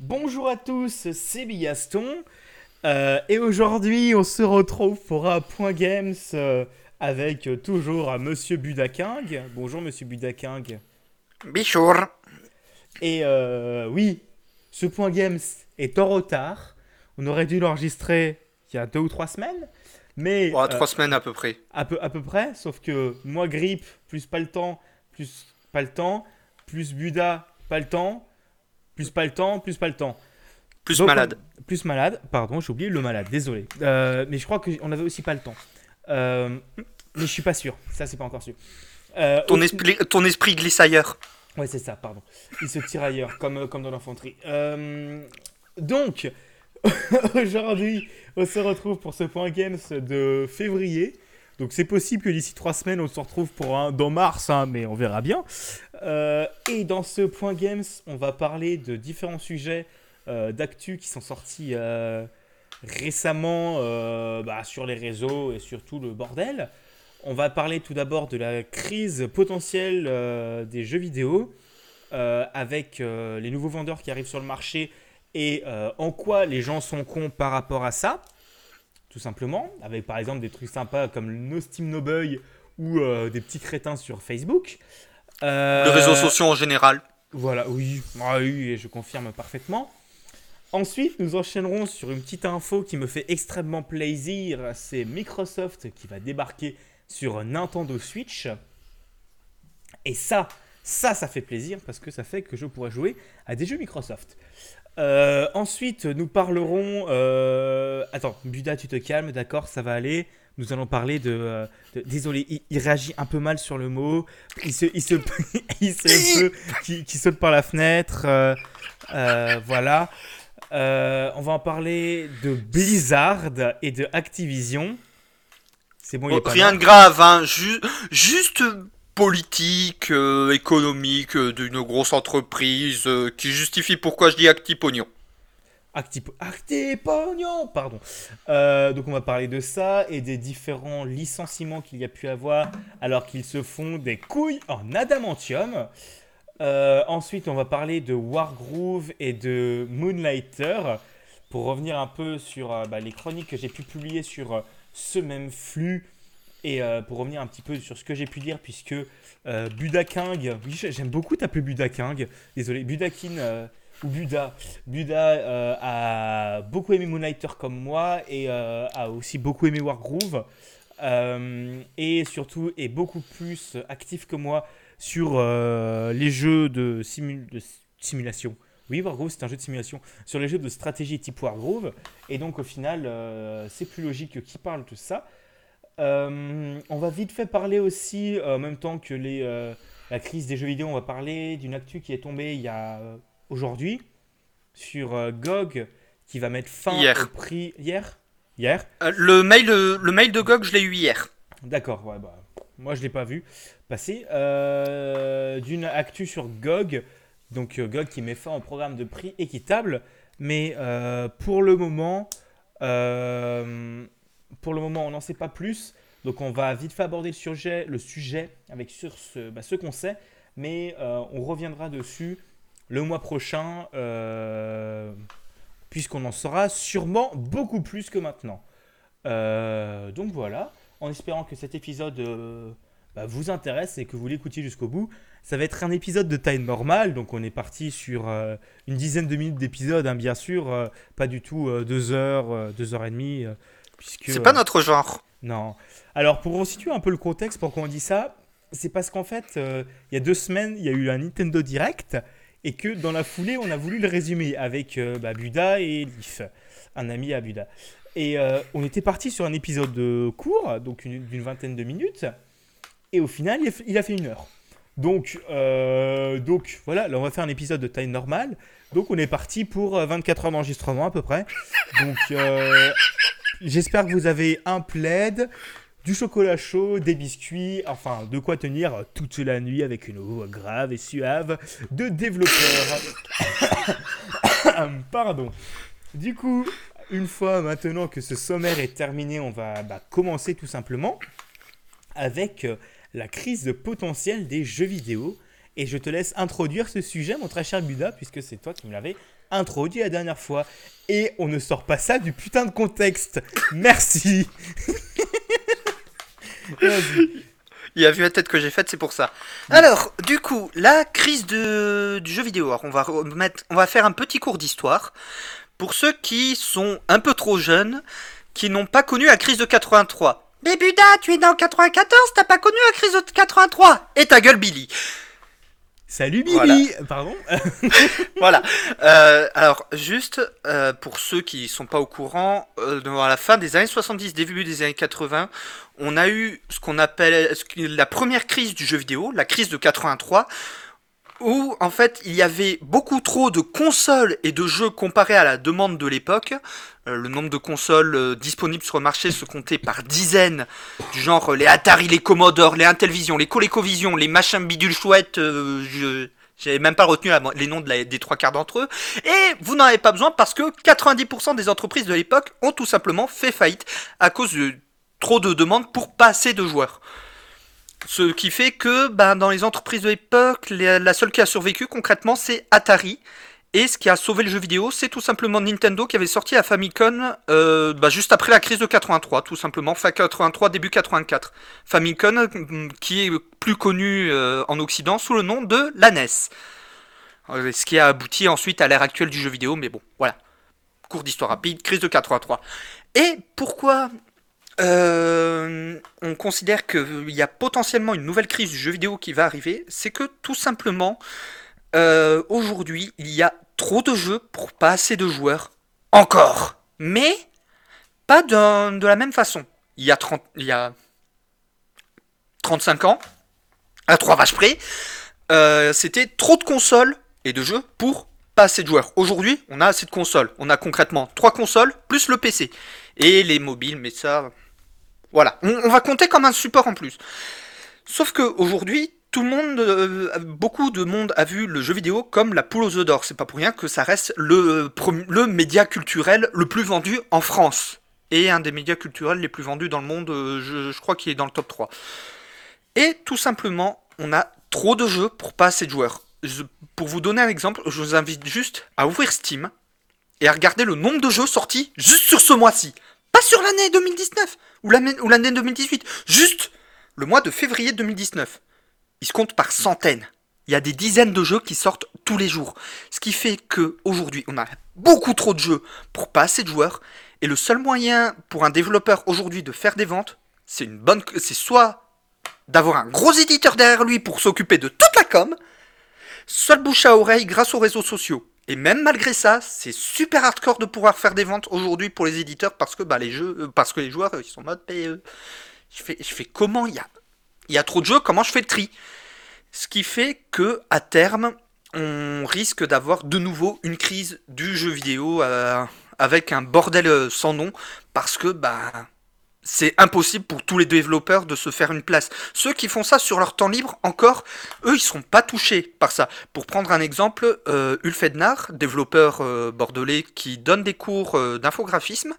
Bonjour à tous, c'est Bigaston. Euh, et aujourd'hui, on se retrouve pour un point games euh, avec euh, toujours Monsieur Budaking. Bonjour Monsieur Budaking. Bichour. Et euh, oui, ce point games est en retard. On aurait dû l'enregistrer il y a deux ou trois semaines. Mais Oh, euh, trois semaines à peu près. à peu, à peu près, sauf que moi, grippe, plus pas le temps, plus pas le temps, plus Buda, pas le temps, plus pas le temps, plus pas le temps. Plus Donc, malade. on- plus malade, pardon, j'ai oublié le malade, désolé. Euh, mais je crois qu'on avait aussi pas le temps. Euh, mais je suis pas sûr, ça c'est pas encore sûr. Euh, Ton esprit, ton esprit glisse ailleurs. Ouais, c'est ça, pardon. Il se tire ailleurs, comme, comme dans l'infanterie. Donc, aujourd'hui, on se retrouve pour ce point Games de février. Donc, c'est possible que d'ici trois semaines, on se retrouve pour un dans mars, hein, mais on verra bien. Euh, et dans ce point Games, on va parler de différents sujets euh, d'actu qui sont sortis euh, récemment bah, sur les réseaux et sur tout le bordel. On va parler tout d'abord de la crise potentielle des jeux vidéo avec les nouveaux vendeurs qui arrivent sur le marché et en quoi les gens sont cons par rapport à ça, tout simplement, avec par exemple des trucs sympas comme No Steam No Boy ou euh, des petits crétins sur Facebook. Euh, Les réseaux sociaux en général. voilà, oui, ah oui, je confirme parfaitement. Ensuite, nous enchaînerons sur une petite info qui me fait extrêmement plaisir. C'est Microsoft qui va débarquer sur Nintendo Switch. Et ça, ça, ça fait plaisir parce que ça fait que je pourrai jouer à des jeux Microsoft. Euh, ensuite, nous parlerons. euh, Attends, Buda, tu te calmes, d'accord, ça va aller. Nous allons parler de. euh, de- Désolé, il, il réagit un peu mal sur le mot. Il se, il se, il se peut qui, qui saute par la fenêtre. euh, voilà. On va en parler de Blizzard et de Activision. C'est bon, il est rien de grave, hein. ju- juste politique, euh, économique euh, d'une grosse entreprise euh, qui justifie pourquoi je dis Actipognon. Acti- Actipognon, pardon. Donc on va parler de ça et des différents licenciements qu'il y a pu avoir alors qu'ils se font des couilles en adamantium. Ensuite, on va parler de Wargroove et de Moonlighter pour revenir un peu sur bah, les chroniques que j'ai pu publier sur ce même flux et euh, pour revenir un petit peu sur ce que j'ai pu dire puisque euh, Budaking, oui j'ai- j'aime beaucoup t'appeler Budaking, désolé, Budakin euh, ou Buda, Buda euh, a beaucoup aimé Moonlighter comme moi et a aussi beaucoup aimé Wargroove et surtout est beaucoup plus actif que moi sur les jeux de, simulation. Oui, Wargroove, c'est un jeu de simulation. Sur les jeux de stratégie type Wargroove. Et donc, au final, c'est plus logique qu'il parle de ça. Euh, on va vite fait parler aussi, euh, en même temps que les, euh, la crise des jeux vidéo, on va parler d'une actu qui est tombée il y a aujourd'hui sur GOG qui va mettre fin Hier. au prix. Hier? Hier? Le, mail, le mail de GOG, je l'ai eu hier. D'accord, ouais, bah, moi je l'ai pas vu passer. D'une actu sur GOG, donc GOG qui met fin au programme de prix équitable, mais pour le moment, euh, pour le moment, on n'en sait pas plus. Donc on va vite fait aborder le sujet, avec sur ce, bah, ce qu'on sait, mais euh, on reviendra dessus le mois prochain, euh, puisqu'on en saura sûrement beaucoup plus que maintenant. Euh, donc voilà en espérant que cet épisode bah, vous intéresse et que vous l'écoutiez jusqu'au bout. Ça va être un épisode de taille normale, donc on est parti sur une dizaine de minutes d'épisode, hein, bien sûr, pas du tout deux heures, deux heures et demie, puisque... C'est pas euh, notre genre. non. Alors, pour resituer un peu le contexte, pourquoi on dit ça, c'est parce qu'en fait, euh, il y a deux semaines, il y a eu un Nintendo Direct, et que dans la foulée, on a voulu le résumer avec euh, bah, Buda et Leaf, un ami à Buda. Et euh, on était parti sur un épisode court, donc une- d'une vingtaine de minutes, et au final, il a fait, une heure. Donc, donc voilà, là on va faire un épisode de taille normale. Donc on est parti pour euh, 24 heures d'enregistrement à peu près. Donc euh, j'espère que vous avez un plaid, du chocolat chaud, des biscuits, enfin de quoi tenir toute la nuit avec une voix grave et suave de développeur. Pardon. Du coup, une fois maintenant que ce sommaire est terminé, on va bah, commencer tout simplement avec euh, la crise potentielle des jeux vidéo Et je te laisse introduire ce sujet, mon très cher Buda, puisque c'est toi qui me l'avais introduit la dernière fois. Et on ne sort pas ça du putain de contexte. Merci. Il a vu la tête que j'ai faite, c'est pour ça. Alors, du coup, la crise de, du jeu vidéo. Alors, on va, remettre, on va faire un petit cours d'histoire. Pour ceux qui sont un peu trop jeunes, qui n'ont pas connu la crise de 83. Mais Buda, tu es né en 94, t'as pas connu la crise de 83 Et ta gueule, Billy Salut Billy. Pardon. Voilà. Euh, alors, juste euh, pour ceux qui sont pas au courant, euh, à la fin des années 70, début des années 80, on a eu ce qu'on appelle la première crise du jeu vidéo, la crise de 83, où en fait il y avait beaucoup trop de consoles et de jeux comparés à la demande de l'époque. Euh, le nombre de consoles euh, disponibles sur le marché se comptait par dizaines, du genre euh, les Atari, les Commodore, les Intellivision, les ColecoVision, les machins bidules chouettes. je j'avais même pas retenu les noms des trois quarts d'entre eux. Et vous n'en avez pas besoin parce que 90% des entreprises de l'époque ont tout simplement fait faillite à cause de trop de demandes pour pas assez de joueurs. Ce qui fait que ben, dans les entreprises de l'époque, la seule qui a survécu concrètement, c'est Atari. Et ce qui a sauvé le jeu vidéo, c'est tout simplement Nintendo qui avait sorti la Famicom euh, bah, juste après la crise de 83, tout simplement, fin 83, début 84. Famicom qui est plus connu euh, en Occident sous le nom de la NES. Euh, ce qui a abouti ensuite à l'ère actuelle du jeu vidéo, mais bon, voilà. Cours d'histoire rapide, crise de 83. Et pourquoi euh, on considère qu'il y a potentiellement une nouvelle crise du jeu vidéo qui va arriver, c'est que tout simplement, euh, aujourd'hui, il y a trop de jeux pour pas assez de joueurs. Encore. Mais pas de la même façon. Il y a, 30, il y a 35 ans, à trois vaches près, euh, c'était trop de consoles et de jeux pour pas assez de joueurs. Aujourd'hui, on a assez de consoles. On a concrètement trois consoles plus le PC. Et les mobiles, mais ça, voilà, on, va compter comme un support en plus. Sauf que aujourd'hui, tout le monde, euh, beaucoup de monde a vu le jeu vidéo comme la poule aux œufs d'or. C'est pas pour rien que ça reste le, le média culturel le plus vendu en France. Et un des médias culturels les plus vendus dans le monde, euh, je, crois qu'il est dans le top 3. Et tout simplement, on a trop de jeux pour pas assez de joueurs. pour vous donner un exemple, je vous invite juste à ouvrir Steam et à regarder le nombre de jeux sortis juste sur ce mois-ci. Pas sur l'année 2019 ou l'année 2018. Juste le mois de février 2019. Il se compte par centaines. Il y a des dizaines de jeux qui sortent tous les jours. Ce qui fait que aujourd'hui, on a beaucoup trop de jeux pour pas assez de joueurs. Et le seul moyen pour un développeur aujourd'hui de faire des ventes, c'est une bonne, c'est soit d'avoir un gros éditeur derrière lui pour s'occuper de toute la com, soit le bouche à oreille grâce aux réseaux sociaux. Et même malgré ça, c'est super hardcore de pouvoir faire des ventes aujourd'hui pour les éditeurs parce que bah, les jeux, euh, parce que les joueurs ils sont en mode. Je fais, je fais comment il y a, y a trop de jeux, comment je fais le tri? Ce qui fait que à terme, on risque d'avoir de nouveau une crise du jeu vidéo euh, avec un bordel euh, sans nom parce que bah c'est impossible pour tous les développeurs de se faire une place. Ceux qui font ça sur leur temps libre, encore, eux, ils sont pas touchés par ça. Pour prendre un exemple, euh, Ulfednar, développeur euh, bordelais qui donne des cours euh, d'infographisme,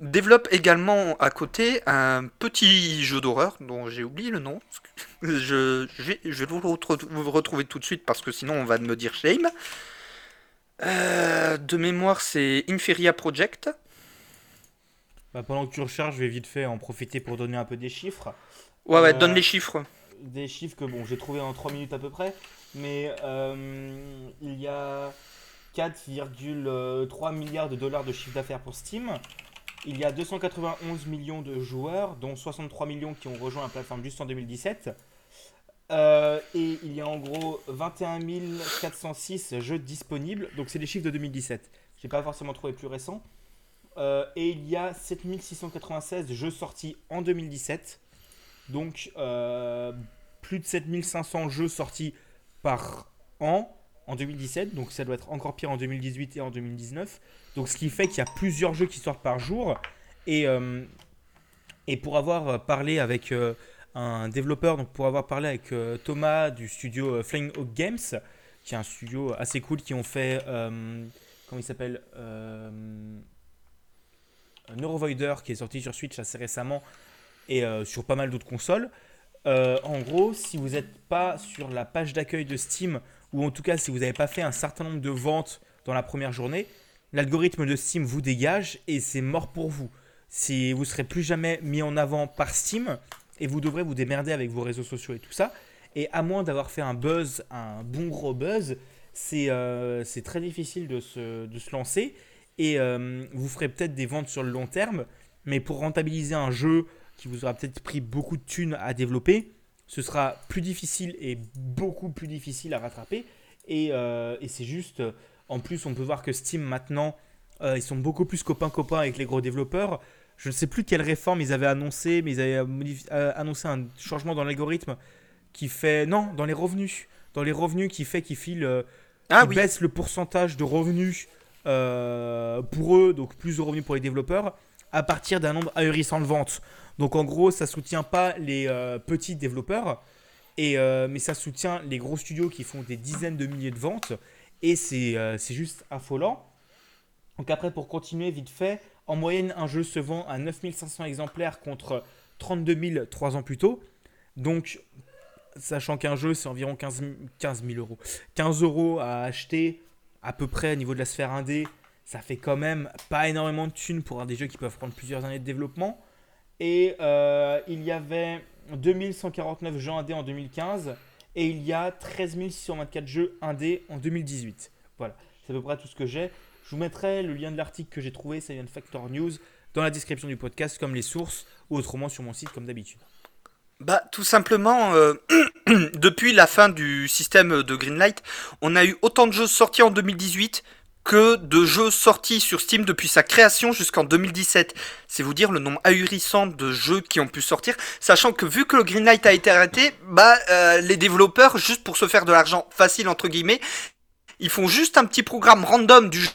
développe également à côté un petit jeu d'horreur dont j'ai oublié le nom. Je, vais, vous, vous, retrouver tout de suite parce que sinon on va me dire shame. de mémoire, c'est Inferia Project. Bah, pendant que tu recherches, je vais vite fait en profiter pour donner un peu des chiffres. Ouais, ouais, donne euh, les chiffres. Des chiffres que bon, j'ai trouvé en 3 minutes à peu près. Mais euh, il y a 4,3 milliards de dollars de chiffre d'affaires pour Steam. Il y a 291 millions de joueurs, dont 63 millions qui ont rejoint la plateforme juste en 2017. Euh, et il y a en gros 21 406 jeux disponibles. Donc c'est des chiffres de 2017. J'ai pas forcément trouvé plus récent. Euh, et il y a 7696 jeux sortis en 2017. Donc euh, plus de 7500 jeux sortis par an en 2017. Donc ça doit être encore pire en 2018 et en 2019. Donc ce qui fait qu'il y a plusieurs jeux qui sortent par jour. Et, euh, et pour avoir parlé avec un développeur, donc pour avoir parlé avec Thomas du studio Flying Hawk Games, qui est un studio assez cool qui ont fait... comment il s'appelle Neurovoider qui est sorti sur Switch assez récemment et euh, sur pas mal d'autres consoles. euh, en gros, si vous n'êtes pas sur la page d'accueil de Steam, ou en tout cas si vous n'avez pas fait un certain nombre de ventes dans la première journée, l'algorithme de Steam vous dégage et c'est mort pour vous. Si vous serez plus jamais mis en avant par Steam et vous devrez vous démerder avec vos réseaux sociaux et tout ça. Et à moins d'avoir fait un buzz, un bon gros buzz, c'est euh, très difficile de se lancer. Et euh, vous ferez peut-être des ventes sur le long terme, mais pour rentabiliser un jeu qui vous aura peut-être pris beaucoup de thunes à développer, ce sera plus difficile et beaucoup plus difficile à rattraper. Et, euh, et c'est juste, en plus, on peut voir que Steam maintenant, ils sont beaucoup plus copains-copains avec les gros développeurs. Je ne sais plus quelle réforme ils avaient annoncé, mais ils avaient annoncé un changement dans l'algorithme qui fait. Non, dans les revenus. Dans les revenus qui fait qu'ils filent. ah, oui. baisse le pourcentage de revenus euh, pour eux, donc plus de revenus pour les développeurs, à partir d'un nombre ahurissant de ventes. Donc en gros, ça soutient pas les euh, petits développeurs, et, euh, mais ça soutient les gros studios qui font des dizaines de milliers de ventes, et c'est juste affolant. Donc après, pour continuer vite fait, en moyenne, un jeu se vend à 9500 exemplaires contre 32 000 trois ans plus tôt. Donc, sachant qu'un jeu, c'est environ 15, 15 000 euros. 15 euros à acheter à peu près au niveau de la sphère indé, ça fait quand même pas énormément de thunes pour des jeux qui peuvent prendre plusieurs années de développement. Et euh, il y avait 2149 jeux indés en 2015 et il y a 13 624 jeux indés en 2018. Voilà, c'est à peu près tout ce que j'ai. Je vous mettrai le lien de l'article que j'ai trouvé, ça vient de Factor News, dans la description du podcast, comme les sources, ou autrement sur mon site, comme d'habitude. Bah, tout simplement, euh, depuis la fin du système de Greenlight, on a eu autant de jeux sortis en 2018 que de jeux sortis sur Steam depuis sa création jusqu'en 2017. C'est vous dire le nombre ahurissant de jeux qui ont pu sortir, sachant que vu que le Greenlight a été arrêté, bah euh, les développeurs, juste pour se faire de l'argent facile entre guillemets, ils font juste un petit programme random du jeu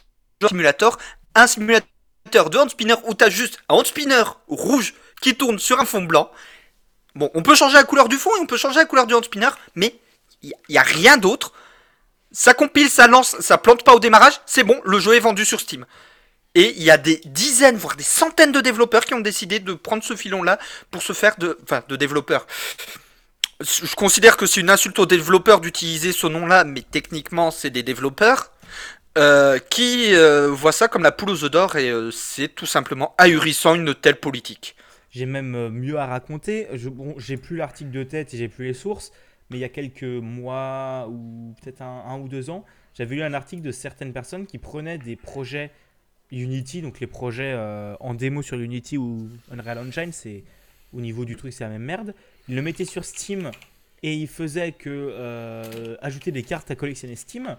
simulator, un simulateur de hand spinner où t'as juste un hand spinner rouge qui tourne sur un fond blanc Bon, on peut changer la couleur du fond et on peut changer la couleur du hand spinner, mais il n'y a, rien d'autre. Ça compile, ça lance, ça plante pas au démarrage, c'est bon, le jeu est vendu sur Steam. Et il y a des dizaines, voire des centaines de développeurs qui ont décidé de prendre ce filon-là pour se faire de... Enfin, de développeurs. Je considère que c'est une insulte aux développeurs d'utiliser ce nom-là, mais techniquement, c'est des développeurs. Euh, qui euh, voient ça comme la poule aux œufs d'or et euh, c'est tout simplement ahurissant une telle politique. J'ai même euh, mieux à raconter. Bon, j'ai plus l'article de tête et j'ai plus les sources, mais il y a quelques mois ou peut-être un, ou deux ans, j'avais lu un article de certaines personnes qui prenaient des projets Unity, donc les projets euh, en démo sur Unity ou Unreal Engine, c'est au niveau du truc c'est la même merde. Ils le mettaient sur Steam et ils faisaient que euh, ajouter des cartes à collectionner Steam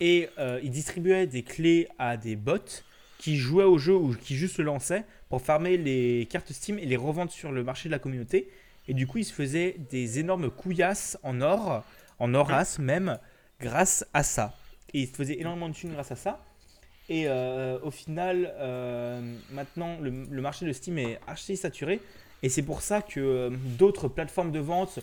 et ils distribuaient des clés à des bots qui jouaient au jeu ou qui juste le lançaient pour farmer les cartes Steam et les revendre sur le marché de la communauté. Et du coup, ils se faisaient des énormes couillasses en or, en oras même, grâce à ça. Et ils se faisaient énormément de thunes grâce à ça. Et euh, au final, euh, maintenant, le, marché de Steam est assez saturé. Et c'est pour ça que euh, d'autres plateformes de vente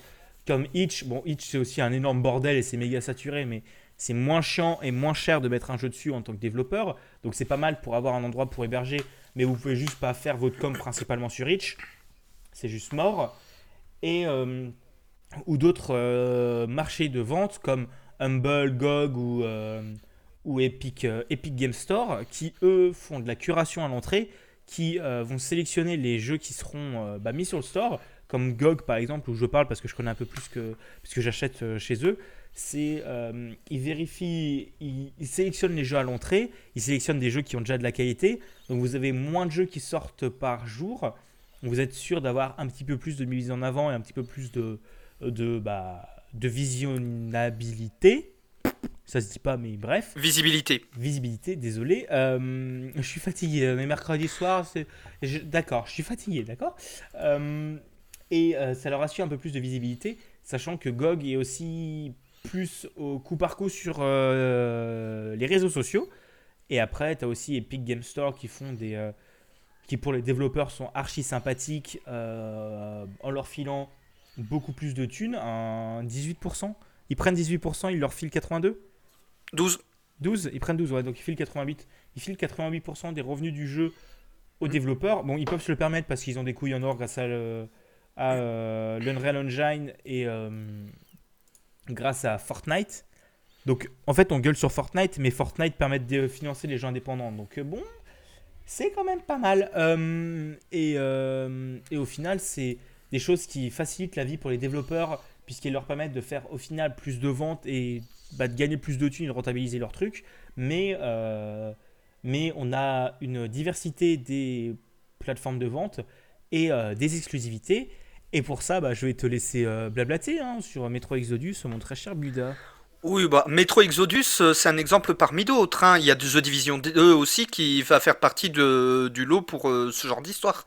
comme Itch, bon, Itch c'est aussi un énorme bordel et c'est méga saturé, mais c'est moins chiant et moins cher de mettre un jeu dessus en tant que développeur. Donc c'est pas mal pour avoir un endroit pour héberger, mais vous pouvez juste pas faire votre com principalement sur Itch. C'est juste mort. Et euh, ou d'autres euh, marchés de vente comme Humble, GOG ou, euh, ou Epic, Epic Game Store qui eux font de la curation à l'entrée, qui vont sélectionner les jeux qui seront bah, mis sur le store, comme GOG par exemple où je parle parce que je connais un peu plus que puisque j'achète chez eux c'est euh, ils vérifient, ils, sélectionnent les jeux à l'entrée, ils sélectionnent des jeux qui ont déjà de la qualité. Donc vous avez moins de jeux qui sortent par jour. Vous êtes sûr d'avoir un petit peu plus de mise en avant et un petit peu plus de, de, bah, de visionnabilité. Ça se dit pas, mais bref. Visibilité. Visibilité, désolé. Euh, je suis fatigué, mais mercredi soir, c'est. D'accord, je suis fatigué, d'accord euh, Et ça leur assure un peu plus de visibilité, sachant que GOG est aussi plus au coup par coup sur euh, les réseaux sociaux. Et après, tu as aussi Epic Game Store qui font des. Euh, qui pour les développeurs sont archi sympathiques euh, en leur filant beaucoup plus de thunes, un 18%. Ils prennent 18%, ils leur filent 82 12. 12, ils prennent 12, ouais, donc ils filent 88. Ils filent 88% des revenus du jeu aux développeurs. Bon, ils peuvent se le permettre parce qu'ils ont des couilles en or grâce à l'Unreal Engine et grâce à Fortnite. Donc en fait on gueule sur Fortnite, mais Fortnite permet de financer les jeux indépendants. Donc euh, bon, c'est quand même pas mal. Euh, et, euh, et au final c'est des choses qui facilitent la vie pour les développeurs puisqu'elles leur permettent de faire au final plus de ventes et bah, de gagner plus de thunes et de rentabiliser leur truc. Mais, mais on a une diversité des plateformes de vente et des exclusivités. Et pour ça, bah, je vais te laisser euh, blablater hein, sur Metro Exodus, mon très cher Buda. Oui, bah, Metro Exodus, euh, c'est un exemple parmi d'autres. hein. Il y a The Division 2 aussi qui va faire partie du lot pour euh, ce genre d'histoire.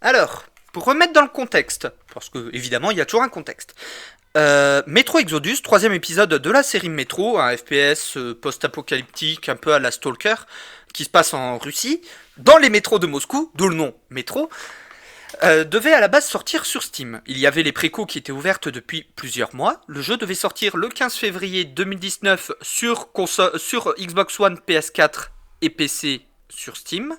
Alors, pour remettre dans le contexte, parce que évidemment il y a toujours un contexte. Metro Exodus, troisième épisode de la série Metro, un FPS post-apocalyptique un peu à la Stalker, qui se passe en Russie, dans les métros de Moscou, d'où le nom Metro, euh, devait à la base sortir sur Steam. Il y avait les précos qui étaient ouvertes depuis plusieurs mois. Le jeu devait sortir le 15 février 2019 sur, Xbox One, PS4 et PC sur Steam.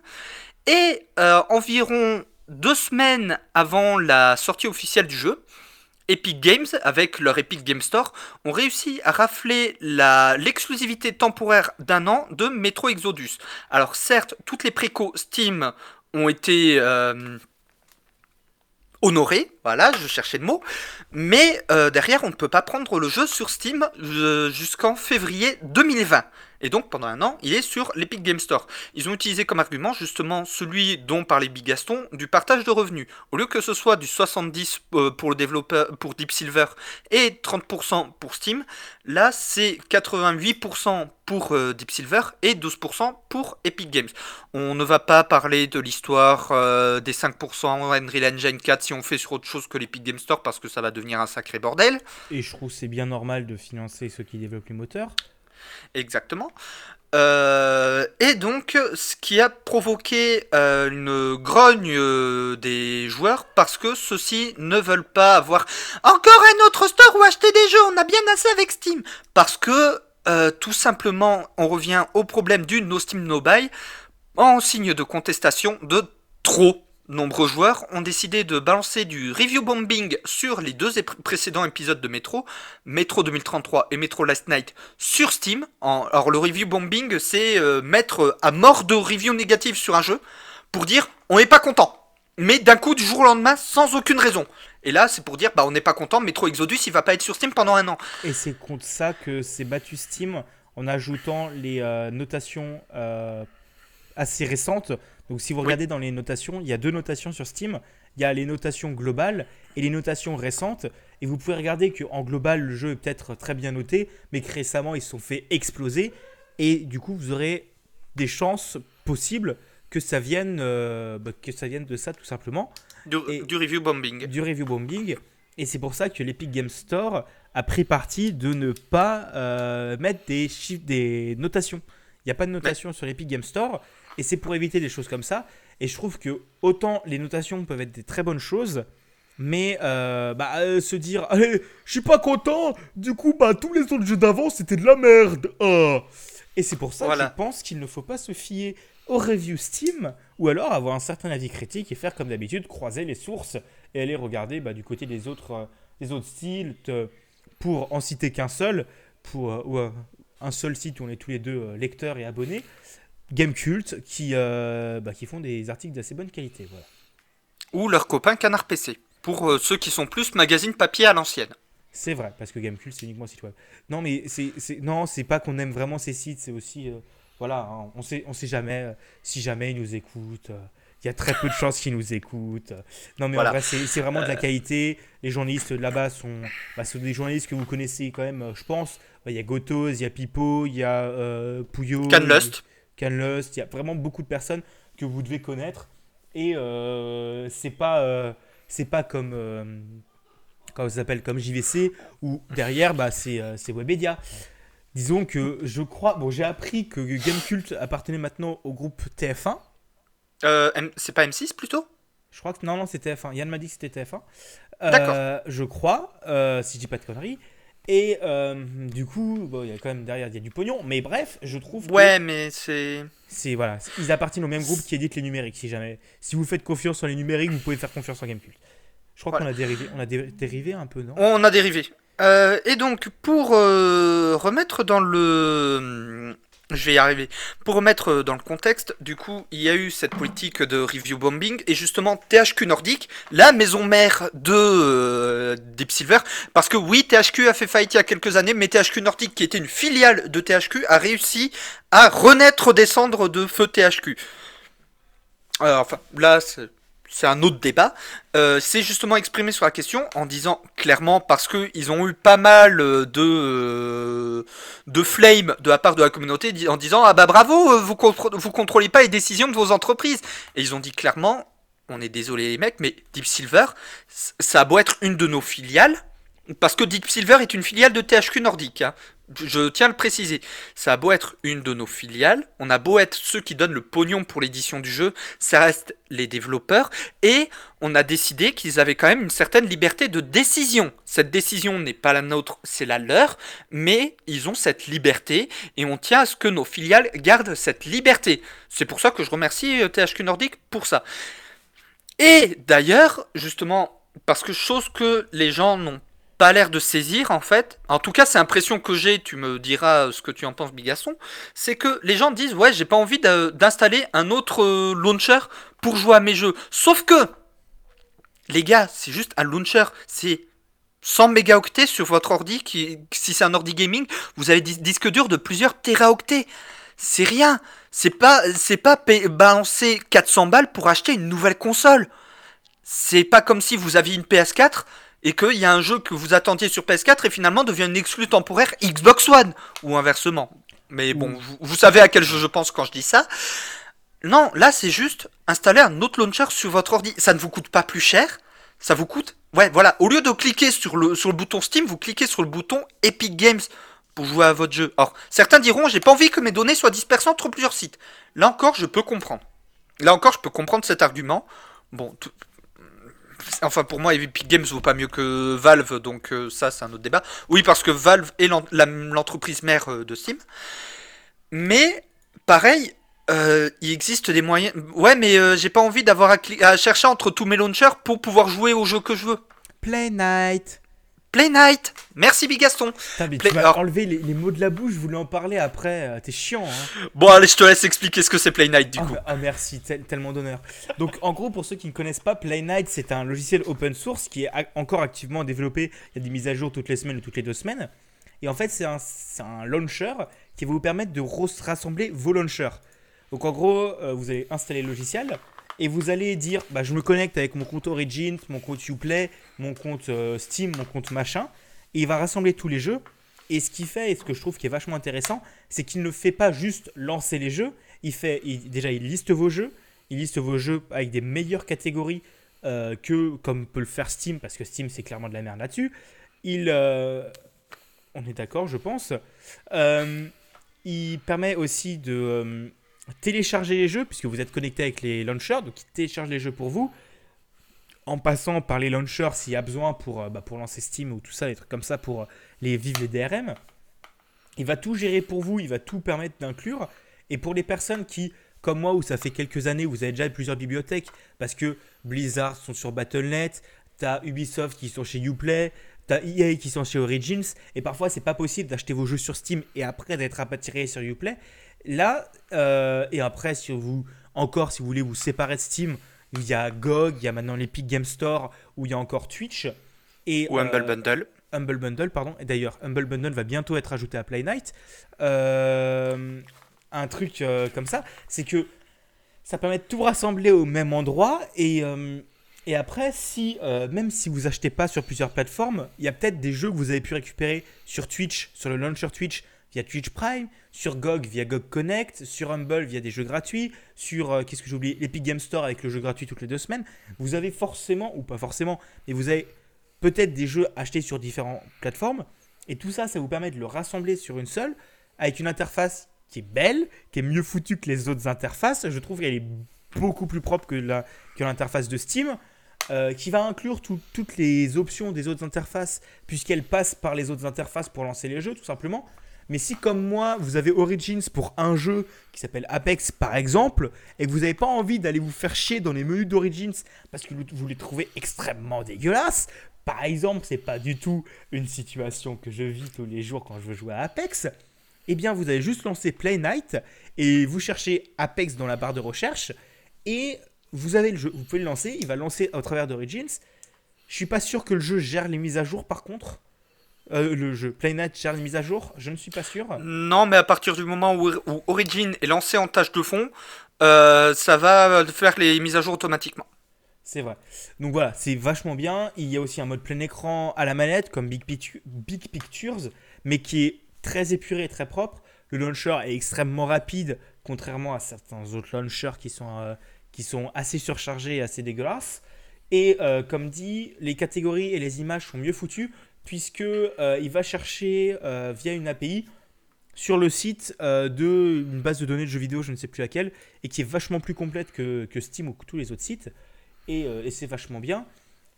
Et euh, environ deux semaines avant la sortie officielle du jeu, Epic Games, avec leur Epic Game Store, ont réussi à rafler l'exclusivité temporaire d'un an de Metro Exodus. Alors certes, toutes les précos Steam ont été euh, honorées, voilà, je cherchais le mot, mais euh, derrière, on ne peut pas prendre le jeu sur Steam euh, jusqu'en février 2020. Et donc pendant un an, il est sur l'Epic Game Store. Ils ont utilisé comme argument justement celui dont parlait Big Gaston, du partage de revenus. Au lieu que ce soit du 70 euh, pour le développeur, pour Deep Silver et 30% pour Steam, là c'est 88% pour euh, Deep Silver et 12% pour Epic Games. On ne va pas parler de l'histoire euh, des 5% Unreal Engine 4 si on fait sur autre chose que l'Epic Game Store parce que ça va devenir un sacré bordel. Et je trouve c'est bien normal de financer ceux qui développent les moteurs. Exactement. Euh, et donc, ce qui a provoqué euh, une grogne euh, des joueurs parce que ceux-ci ne veulent pas avoir encore un autre store où acheter des jeux. On a bien assez avec Steam. Parce que, tout simplement, on revient au problème du No Steam No Buy en signe de contestation de trop nombreux joueurs ont décidé de balancer du review bombing sur les deux précédents épisodes de Metro, Metro 2033 et Metro Last Night sur Steam. Alors le review bombing, c'est euh, mettre à mort de review négative sur un jeu pour dire on n'est pas content. Mais d'un coup, du jour au lendemain, sans aucune raison. Et là, c'est pour dire bah on n'est pas content, Metro Exodus, il va pas être sur Steam pendant un an. Et c'est contre ça que c'est battu Steam en ajoutant les euh, notations euh, assez récentes. Donc si vous regardez dans les notations, il y a deux notations sur Steam. Il y a les notations globales et les notations récentes. Et vous pouvez regarder qu'en global, le jeu est peut-être très bien noté, mais que récemment, ils se sont fait exploser. Et du coup, vous aurez des chances possibles que ça vienne, euh, bah, que ça vienne de ça, tout simplement Du, Et- du review bombing. du review bombing. Et c'est pour ça que l'Epic Game Store a pris parti de ne pas euh, mettre des chiffres, des notations. Il n'y a pas de notation sur l'Epic Game Store. Et c'est pour éviter des choses comme ça. Et je trouve que autant les notations peuvent être des très bonnes choses, mais euh, bah, euh, se dire Allez, je suis pas content, du coup, bah, tous les autres jeux d'avant c'était de la merde. ah. Et c'est pour ça Voilà. que je pense qu'il ne faut pas se fier aux reviews Steam ou alors avoir un certain avis critique et faire comme d'habitude, croiser les sources et aller regarder bah, du côté des autres, euh, des autres euh, pour en citer qu'un seul, pour ou, un seul site où on est tous les deux lecteurs et abonnés, Gamecult, qui, euh, bah, qui font des articles d'assez bonne qualité. Voilà. Ou leur copain Canard PC. Pour euh, ceux qui sont plus magazine papier à l'ancienne. C'est vrai, parce que Gamecult, c'est uniquement un site web. Non, mais c'est, non, c'est pas qu'on aime vraiment ces sites, c'est aussi, euh, voilà, hein, on sait, on sait jamais si jamais ils nous écoutent. Il y a très peu de chances qu'ils nous écoutent. Non, mais Voilà. en vrai, c'est, vraiment de la qualité. Les journalistes là-bas sont, bah, sont des journalistes que vous connaissez quand même, je pense. Bah, Il y a Gotos, il y a Pipo, il y a Pouillot. Canlust. Canlust, il y a vraiment beaucoup de personnes que vous devez connaître. Et euh, c'est pas, euh, c'est pas comme, euh, comment ça s'appelle, comme JVC, où derrière, bah, c'est euh, c'est Webedia. Disons que je crois, bon, j'ai appris que Gamecult appartenait maintenant au groupe TF1. Euh, c'est pas M6 plutôt? Je crois que non, non, c'est TF1. Yann m'a dit que c'était TF1. D'accord. Je crois, si je dis pas de conneries. Et euh, du coup, bon, il y a quand même derrière, il y a du pognon. Mais bref, je trouve que Ouais, mais c'est. c'est voilà, ils appartiennent au même groupe qui édite les numériques. Si jamais, si vous faites confiance en les numériques, vous pouvez faire confiance en Gamecult. Je crois qu'on a dérivé, on a dérivé un peu, non? On a dérivé. Euh, et donc, pour euh, remettre dans le... Je vais y arriver. Pour remettre dans le contexte, du coup, il y a eu cette politique de review bombing et justement THQ Nordic, la maison mère de euh, Deep Silver, parce que oui, THQ a fait faillite il y a quelques années, mais THQ Nordic, qui était une filiale de THQ, a réussi à renaître des cendres de feu THQ. Alors, enfin, là, c'est un autre débat, euh, c'est justement exprimé sur la question en disant clairement parce qu'ils ont eu pas mal de euh, de flame de la part de la communauté en disant ah bah bravo euh, vous contrôlez pas les décisions de vos entreprises et ils ont dit clairement on est désolé les mecs mais Deep Silver ça a beau être une de nos filiales parce que Deep Silver est une filiale de THQ Nordic. Hein. Je tiens à le préciser. Ça a beau être une de nos filiales, on a beau être ceux qui donnent le pognon pour l'édition du jeu, ça reste les développeurs, et on a décidé qu'ils avaient quand même une certaine liberté de décision. Cette décision n'est pas la nôtre, c'est la leur, mais ils ont cette liberté, et on tient à ce que nos filiales gardent cette liberté. C'est pour ça que je remercie THQ Nordic pour ça. Et d'ailleurs, justement, parce que chose que les gens n'ont pas l'air de saisir en fait. En tout cas, c'est l'impression que j'ai, tu me diras ce que tu en penses Bigasson, c'est que les gens disent ouais, j'ai pas envie d'installer un autre euh, launcher pour jouer à mes jeux. Sauf que les gars, c'est juste un launcher, c'est 100 mégaoctets sur votre ordi qui si c'est un ordi gaming, vous avez des disques durs de plusieurs téraoctets. C'est rien. C'est pas c'est pas balancer 400 balles pour acheter une nouvelle console. C'est pas comme si vous aviez une PS4 et qu'il y a un jeu que vous attendiez sur PS4 et finalement devient une exclue temporaire Xbox One, ou inversement. Mais bon, vous, savez à quel jeu je pense quand je dis ça. Non, là c'est juste installer un autre launcher sur votre ordi. Ça ne vous coûte pas plus cher, ça vous coûte... Ouais, voilà, au lieu de cliquer sur le, sur le bouton Steam, vous cliquez sur le bouton Epic Games pour jouer à votre jeu. Or, certains diront, j'ai pas envie que mes données soient dispersées entre plusieurs sites. Là encore, je peux comprendre. Là encore, je peux comprendre cet argument. Bon, tout, Enfin, pour moi, Epic Games vaut pas mieux que Valve, donc euh, ça, c'est un autre débat. Oui, parce que Valve est l'entreprise mère euh, de Steam. Mais, pareil, euh, il existe des moyens. Ouais, mais j'ai pas envie d'avoir à, à, chercher entre tous mes launchers pour pouvoir jouer au jeu que je veux. Play Night. Play Night Merci Bigaston Play... Tu m'as enlevé les, mots de la bouche, je voulais en parler après, euh, t'es chiant hein. Bon allez, je te laisse expliquer ce que c'est Play Night du ah, coup. Ah merci, tellement d'honneur. Donc en gros, pour ceux qui ne connaissent pas, Play Night c'est un logiciel open source qui est encore activement développé, il y a des mises à jour toutes les semaines ou toutes les deux semaines. Et en fait c'est un, un, launcher qui va vous permettre de rassembler vos launchers. Donc en gros, euh, vous allez installer le logiciel, et vous allez dire bah, je me connecte avec mon compte Origin, mon compte Uplay, mon compte euh, Steam, mon compte machin, et il va rassembler tous les jeux. Et ce qu'il fait, et ce que je trouve qui est vachement intéressant, c'est qu'il ne fait pas juste lancer les jeux, il fait déjà il liste vos jeux, il liste vos jeux avec des meilleures catégories euh, que comme peut le faire Steam, parce que Steam c'est clairement de la merde là-dessus. Il, euh, on est d'accord, je pense. il permet aussi de télécharger les jeux, puisque vous êtes connecté avec les launchers, donc il télécharge les jeux pour vous, en passant par les launchers s'il y a besoin pour, euh, bah, pour lancer Steam ou tout ça, des trucs comme ça pour euh, les vivre les DRM. Il va tout gérer pour vous, il va tout permettre d'inclure. Et pour les personnes qui, comme moi, où ça fait quelques années, vous avez déjà plusieurs bibliothèques, parce que Blizzard sont sur Battle.net, t'as Ubisoft qui sont chez Uplay, t'as EA qui sont chez Origins, et parfois c'est pas possible d'acheter vos jeux sur Steam et après d'être rapatrié sur Uplay. Là, euh, et après, si vous, encore, si vous voulez vous séparer de Steam, il y a GOG, il y a maintenant l'Epic Game Store, où il y a encore Twitch. Et, Ou Humble euh, Bundle. Humble Bundle, pardon. Et d'ailleurs, Humble Bundle va bientôt être ajouté à Play Night. Euh, un truc comme ça, c'est que ça permet de tout rassembler au même endroit. Et, et après, si, même si vous achetez pas sur plusieurs plateformes, il y a peut-être des jeux que vous avez pu récupérer sur Twitch, sur le launcher Twitch, via Twitch Prime, sur GOG via GOG Connect, sur Humble via des jeux gratuits, sur, euh, qu'est-ce que j'ai oublié, l'Epic Game Store avec le jeu gratuit toutes les deux semaines. Vous avez forcément, ou pas forcément, mais vous avez peut-être des jeux achetés sur différentes plateformes. Et tout ça, ça vous permet de le rassembler sur une seule, avec une interface qui est belle, qui est mieux foutue que les autres interfaces. Je trouve qu'elle est beaucoup plus propre que l'interface de Steam. Euh, qui va inclure toutes les options des autres interfaces, puisqu'elle passe par les autres interfaces pour lancer les jeux, tout simplement. Mais si, comme moi, vous avez Origins pour un jeu qui s'appelle Apex, par exemple, et que vous n'avez pas envie d'aller vous faire chier dans les menus d'Origins parce que vous les trouvez extrêmement dégueulasses, par exemple, c'est pas du tout une situation que je vis tous les jours quand je veux jouer à Apex, eh bien, vous allez juste lancer Play Night et vous cherchez Apex dans la barre de recherche et vous avez le jeu. Vous pouvez le lancer, il va lancer au travers d'Origins. Je suis pas sûr que le jeu gère les mises à jour par contre. Euh, le jeu Night gère les mises à jour, je ne suis pas sûr. Non, mais à partir du moment où, Origin est lancé en tâche de fond, euh, ça va faire les mises à jour automatiquement. C'est vrai. Donc voilà, c'est vachement bien. Il y a aussi un mode plein écran à la manette, comme Big, Big Pictures, mais qui est très épuré et très propre. Le launcher est extrêmement rapide, contrairement à certains autres launchers qui sont, euh, qui sont assez surchargés et assez dégueulasses. Et comme dit, les catégories et les images sont mieux foutues puisque euh, il va chercher euh, via une API sur le site euh, de une base de données de jeux vidéo, je ne sais plus laquelle, et qui est vachement plus complète que, Steam ou tous les autres sites, et, c'est vachement bien.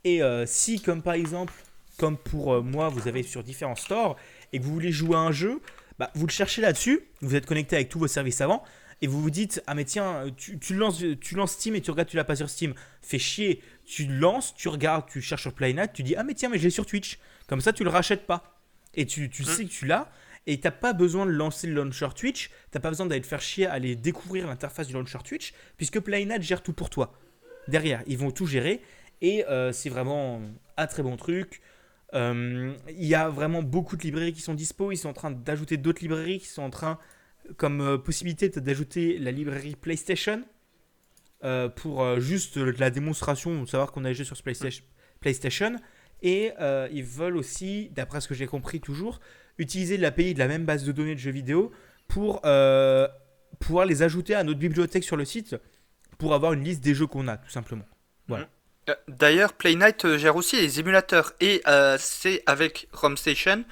Et si, comme par exemple, comme pour moi, vous avez sur différents stores, et que vous voulez jouer un jeu, bah, vous le cherchez là-dessus, vous êtes connecté avec tous vos services avant, et vous vous dites ah mais tiens tu, lances tu lances Steam et tu regardes tu l'as pas sur Steam fais chier tu lances tu regardes tu cherches sur Playnet tu dis ah mais tiens mais j'ai sur Twitch comme ça, tu le rachètes pas. Et tu, tu hein sais que tu l'as. Et t'as pas besoin de lancer le launcher Twitch. T'as pas besoin d'aller te faire chier à aller découvrir l'interface du launcher Twitch. Puisque PlayNet gère tout pour toi. Derrière, ils vont tout gérer. Et euh, c'est vraiment un très bon truc. Euh, il y a vraiment beaucoup de librairies qui sont dispo. Ils sont en train d'ajouter d'autres librairies qui sont en train, comme euh, possibilité, d'ajouter la librairie PlayStation. pour juste la démonstration, savoir qu'on a joué sur PlayStation. PlayStation. Et euh, ils veulent aussi, d'après ce que j'ai compris toujours, utiliser l'API de la même base de données de jeux vidéo pour euh, pouvoir les ajouter à notre bibliothèque sur le site pour avoir une liste des jeux qu'on a, tout simplement. Voilà. Mmh. Euh, d'ailleurs, PlayNight gère aussi les émulateurs et c'est avec RomStation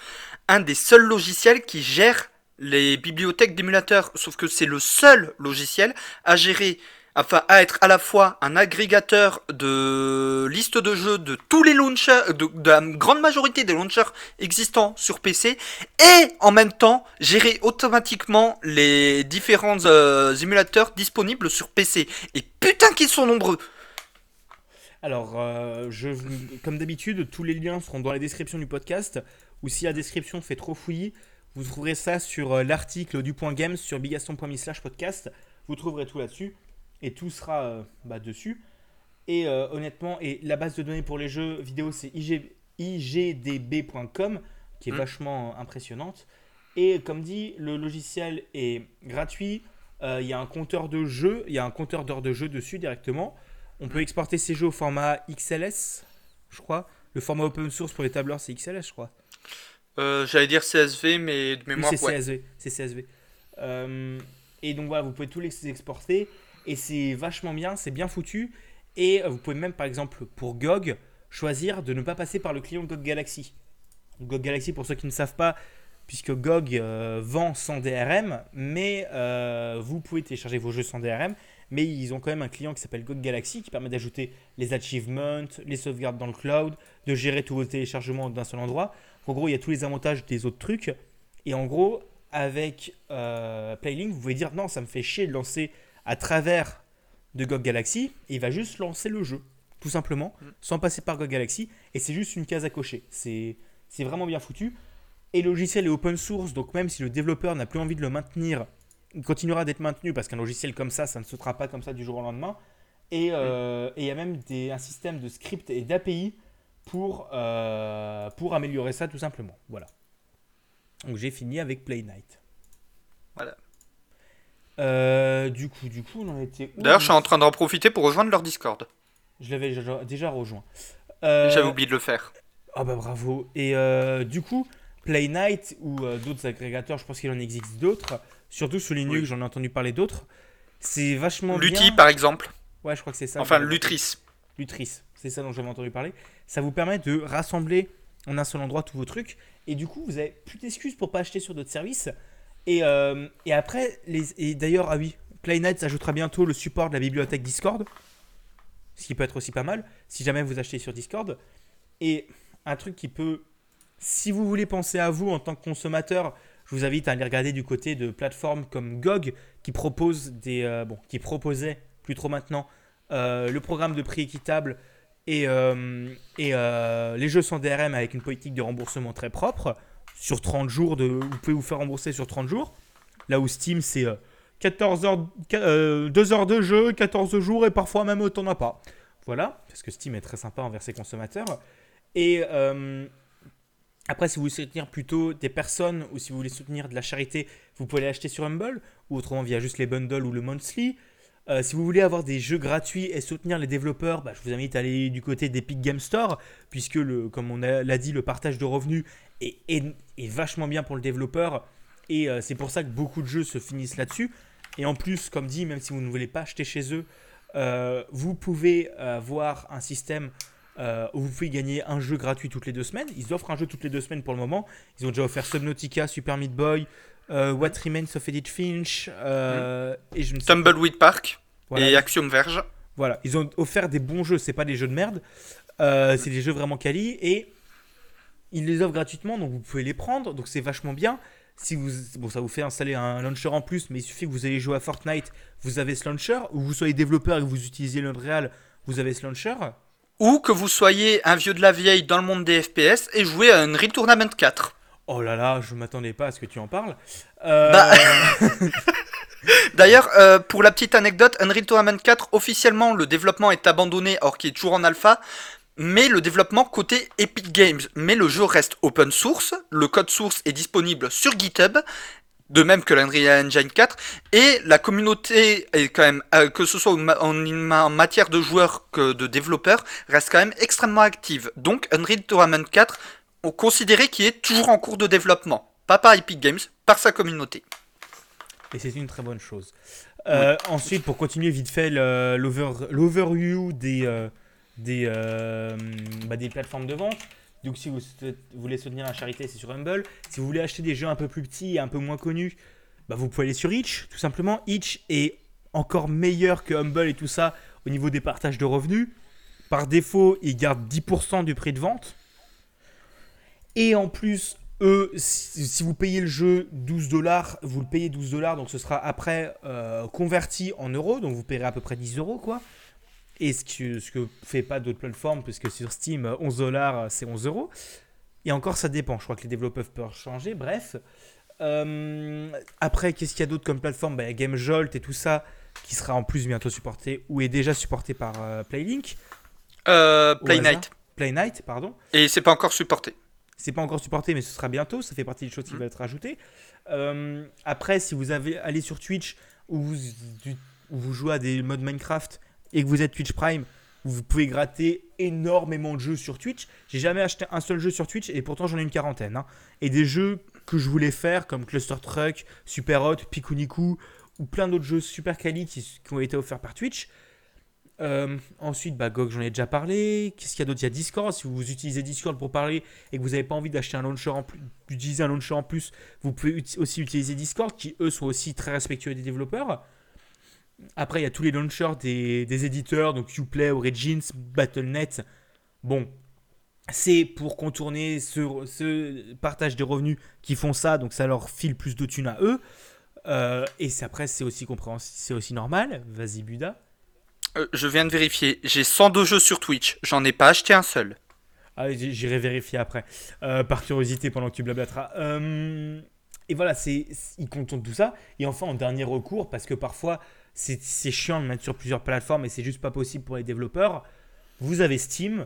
un des seuls logiciels qui gère les bibliothèques d'émulateurs. Sauf que c'est le seul logiciel à gérer enfin à être à la fois un agrégateur de liste de jeux de tous les launchers, de, la grande majorité des launchers existants sur PC, et en même temps gérer automatiquement les différents euh, émulateurs disponibles sur PC. Et putain qu'ils sont nombreux! Alors, euh, comme d'habitude, tous les liens seront dans la description du podcast, ou si la description fait trop fouillis, vous trouverez ça sur euh, l'article du point games sur bigaston.me slash podcast, vous trouverez tout là-dessus et tout sera euh, bah, dessus. Et euh, honnêtement, et la base de données pour les jeux vidéo, c'est igdb.com, qui est mm. vachement impressionnante. Et comme dit, le logiciel est gratuit. Euh, il y a un compteur de jeux, il y a un compteur d'heures de jeu dessus directement. On peut mm. exporter ces jeux au format XLS, je crois. Le format open source pour les tableurs, c'est XLS, je crois. J'allais dire CSV, mais de mémoire, c'est CSV. C'est CSV. et donc voilà, vous pouvez tous les exporter et c'est vachement bien, c'est bien foutu. Et euh, vous pouvez même, par exemple, pour GOG, choisir de ne pas passer par le client GOG Galaxy. GOG Galaxy, pour ceux qui ne savent pas, puisque GOG euh, vend sans DRM, mais euh, vous pouvez télécharger vos jeux sans DRM, mais ils ont quand même un client qui s'appelle GOG Galaxy qui permet d'ajouter les achievements, les sauvegardes dans le cloud, de gérer tous vos téléchargements d'un seul endroit. En gros, il y a tous les avantages des autres trucs. Et en gros, avec Playlink, vous pouvez dire non, ça me fait chier de lancer à travers de GOG Galaxy il va juste lancer le jeu, tout simplement, mm. sans passer par GOG Galaxy. Et c'est juste une case à cocher. C'est vraiment bien foutu. Et le logiciel est open source, donc même si le développeur n'a plus envie de le maintenir, il continuera d'être maintenu parce qu'un logiciel comme ça, ça ne se pas comme ça du jour au lendemain. Et euh, il y a même des, un système de script et d'API pour, euh, pour améliorer ça tout simplement. Voilà. Donc j'ai fini avec Play Night. Euh, du coup, du coup, on en était D'ailleurs, je suis en train d'en profiter pour rejoindre leur Discord. Je l'avais déjà rejoint. Euh, J'avais oublié de le faire. Ah bah bravo. Et euh, du coup, Play Night ou d'autres agrégateurs, je pense qu'il en existe d'autres, surtout sur Linux, j'en ai entendu parler d'autres. C'est vachement Lutti, par exemple. Ouais, je crois que c'est ça. Enfin, Lutris. Lutris, c'est ça dont j'avais entendu parler. Ça vous permet de rassembler en un seul endroit tous vos trucs. Et du coup, vous avez plus d'excuses pour pas acheter sur d'autres services. Et, euh, et après, et d'ailleurs, ah oui, PlayNet ajoutera bientôt le support de la bibliothèque Discord, ce qui peut être aussi pas mal si jamais vous achetez sur Discord. Et un truc qui peut, si vous voulez penser à vous en tant que consommateur, je vous invite à aller regarder du côté de plateformes comme GOG qui propose des, euh, bon, qui proposait plus trop maintenant euh, le programme de prix équitable et, et les jeux sans DRM avec une politique de remboursement très propre sur 30 jours de, vous pouvez vous faire rembourser sur 30 jours. Là où Steam c'est 14 heures, 2 heures de jeu, 14 jours et parfois même autant as pas. Voilà, parce que Steam est très sympa envers ses consommateurs. Et après, si vous voulez soutenir plutôt des personnes ou si vous voulez soutenir de la charité, vous pouvez l'acheter sur Humble ou autrement via juste les bundles ou le monthly. Euh, si vous voulez avoir des jeux gratuits et soutenir les développeurs, bah, je vous invite à aller du côté d'Epic Game Store, puisque, le, comme on l'a dit, le partage de revenus est, est, vachement bien pour le développeur. Et euh, c'est pour ça que beaucoup de jeux se finissent là-dessus. Et en plus, comme dit, même si vous ne voulez pas acheter chez eux, euh, vous pouvez avoir un système euh, où vous pouvez gagner un jeu gratuit toutes les deux semaines. Ils offrent un jeu toutes les deux semaines pour le moment. Ils ont déjà offert Subnautica, Super Meat Boy, euh, What Remains of Edith Finch euh, et je Tumbleweed Park et Axiom Verge. Voilà, ils ont offert des bons jeux, c'est pas des jeux de merde, c'est des jeux vraiment quali et ils les offrent gratuitement donc vous pouvez les prendre donc c'est vachement bien. Si vous, bon, ça vous fait installer un launcher en plus, mais il suffit que vous ayez joué à Fortnite, vous avez ce launcher, ou vous soyez développeur et que vous utilisez l'Unreal, vous avez ce launcher ou que vous soyez un vieux de la vieille dans le monde des FPS et jouer à Unreal Tournament 4. Oh là là, je m'attendais pas à ce que tu en parles. Euh, bah, D'ailleurs, euh, pour la petite anecdote, Unreal Tournament 4, officiellement, le développement est abandonné, or qu'il est toujours en alpha, mais le développement côté Epic Games. Mais le jeu reste open source, le code source est disponible sur GitHub, de même que l'Unreal Engine 4, et la communauté est quand même, euh, que ce soit en, matière de joueurs que de développeurs, reste quand même extrêmement active. Donc Unreal Tournament 4, on considérait qu'il est toujours en cours de développement, pas par Epic Games, par sa communauté. Et c'est une très bonne chose. Euh, ensuite, pour continuer vite fait l'overview des, euh, des, bah, des plateformes de vente. Donc si vous, voulez soutenir la charité, c'est sur Humble. Si vous voulez acheter des jeux un peu plus petits et un peu moins connus, bah vous pouvez aller sur Itch, tout simplement. Itch est encore meilleur que Humble et tout ça au niveau des partages de revenus. Par défaut, ils gardent 10% du prix de vente. Et en plus, eux, si vous payez le jeu 12 dollars, vous le payez 12 dollars, donc ce sera après euh, converti en euros, donc vous paierez à peu près 10 euros, quoi. Et ce que ce que fait pas d'autres plateformes, puisque sur Steam, 11 dollars, c'est 11 euros. Et encore, ça dépend. Je crois que les développeurs peuvent changer. Bref. Euh, après, qu'est-ce qu'il y a d'autre comme plateforme? Bah, Il y a GameJolt et tout ça, qui sera en plus bientôt supporté, ou est déjà supporté par euh, Playlink. Euh, Playknight. Playknight, pardon. Et c'est pas encore supporté. C'est pas encore supporté, mais ce sera bientôt. Ça fait partie des choses qui mmh. vont être ajoutées. Euh, après, si vous avez allé sur Twitch, où vous, où vous jouez à des modes Minecraft, et que vous êtes Twitch Prime, vous pouvez gratter énormément de jeux sur Twitch. J'ai jamais acheté un seul jeu sur Twitch et pourtant j'en ai une quarantaine. Hein. Et des jeux que je voulais faire comme Cluster Truck, Super Hot, Pikuniku ou plein d'autres jeux super quali qui, ont été offerts par Twitch. Euh, ensuite, bah, GOG, j'en ai déjà parlé. Qu'est-ce qu'il y a d'autre? Il y a Discord. Si vous utilisez Discord pour parler et que vous n'avez pas envie d'acheter un launcher en plus, d'utiliser un launcher en plus, vous pouvez aussi utiliser Discord, qui eux sont aussi très respectueux des développeurs. Après, il y a tous les launchers des, éditeurs, donc Uplay, Origins, Battle.net. Bon, c'est pour contourner ce, partage des revenus qui font ça, donc ça leur file plus de thunes à eux. Euh, et après, c'est aussi compréhensible, c'est aussi normal. Vas-y, Buda. Euh, je viens de vérifier. J'ai 102 jeux sur Twitch. J'en ai pas acheté un seul. Ah, j'irai vérifier après. Euh, par curiosité pendant que tu blablateras. et voilà, c'est, ils contournent tout ça. Et enfin, en dernier recours, parce que parfois, c'est chiant de mettre sur plusieurs plateformes et c'est juste pas possible pour les développeurs. Vous avez Steam.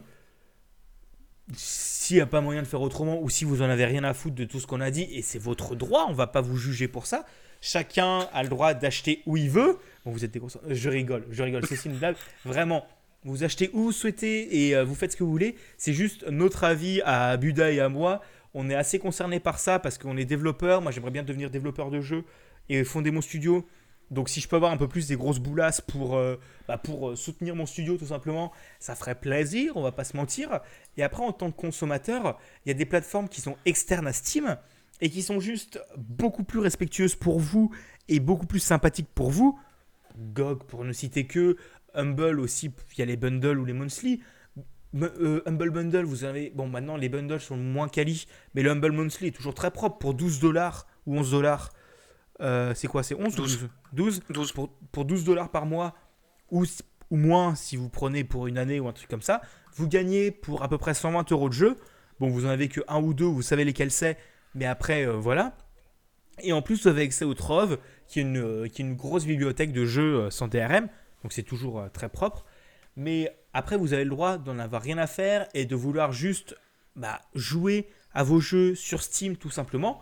S'il n'y a pas moyen de faire autrement ou si vous en avez rien à foutre de tout ce qu'on a dit, et c'est votre droit, on va pas vous juger pour ça. Chacun a le droit d'acheter où il veut. Bon, vous êtes des Je rigole, je rigole, c'est une blague. Vraiment, vous achetez où vous souhaitez et euh, vous faites ce que vous voulez. C'est juste notre avis à Buda et à moi. On est assez concernés par ça parce qu'on est développeur. Moi, j'aimerais bien devenir développeur de jeux et fonder mon studio. Donc si je peux avoir un peu plus des grosses boulasses pour, euh, bah, pour euh, soutenir mon studio tout simplement, ça ferait plaisir, on va pas se mentir. Et après en tant que consommateur, il y a des plateformes qui sont externes à Steam et qui sont juste beaucoup plus respectueuses pour vous et beaucoup plus sympathiques pour vous. GOG pour ne citer que, Humble aussi, il y a les bundles ou les monthly. Euh, Humble Bundle, vous avez. Bon, maintenant les bundles sont moins quali, mais le Humble Monthly est toujours très propre pour 12 dollars ou 11 dollars. Euh, c'est quoi C'est 11 12. ou 12 12 12. pour, pour 12 dollars par mois ou, ou moins si vous prenez pour une année ou un truc comme ça, vous gagnez pour à peu près 120 euros de jeu. Bon, vous en avez que un ou deux, vous savez lesquels c'est, mais après, euh, voilà. Et en plus, vous avez accès au Trove, qui est une, euh, qui est une grosse bibliothèque de jeux sans DRM, donc c'est toujours très propre. Mais après, vous avez le droit d'en avoir rien à faire et de vouloir juste bah, jouer à vos jeux sur Steam tout simplement.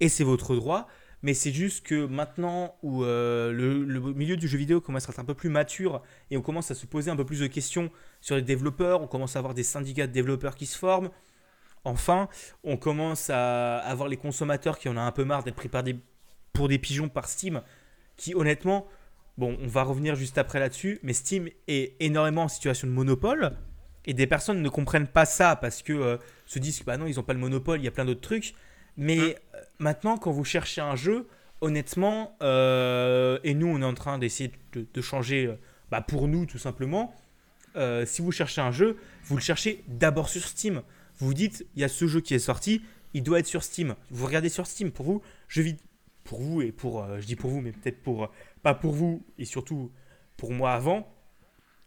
Et c'est votre droit. Mais c'est juste que maintenant où euh, le, milieu du jeu vidéo commence à être un peu plus mature et on commence à se poser un peu plus de questions sur les développeurs, on commence à avoir des syndicats de développeurs qui se forment. Enfin, on commence à avoir les consommateurs qui en ont un peu marre d'être pris pour des pigeons par Steam, qui honnêtement, bon, on va revenir juste après là-dessus, mais Steam est énormément en situation de monopole. Et des personnes ne comprennent pas ça parce que euh, se disent bah non, ils n'ont pas le monopole, il y a plein d'autres trucs. Mais Mm. euh, maintenant, quand vous cherchez un jeu, honnêtement, euh, et nous, on est en train d'essayer de, de changer euh, bah, pour nous, tout simplement. euh, si vous cherchez un jeu, vous le cherchez d'abord sur Steam. Vous vous dites, il y a ce jeu qui est sorti, il doit être sur Steam. Vous regardez sur Steam. Pour vous, je vis pour vous et pour, euh, je dis pour vous, mais peut-être pour, pas pour vous et surtout pour moi avant.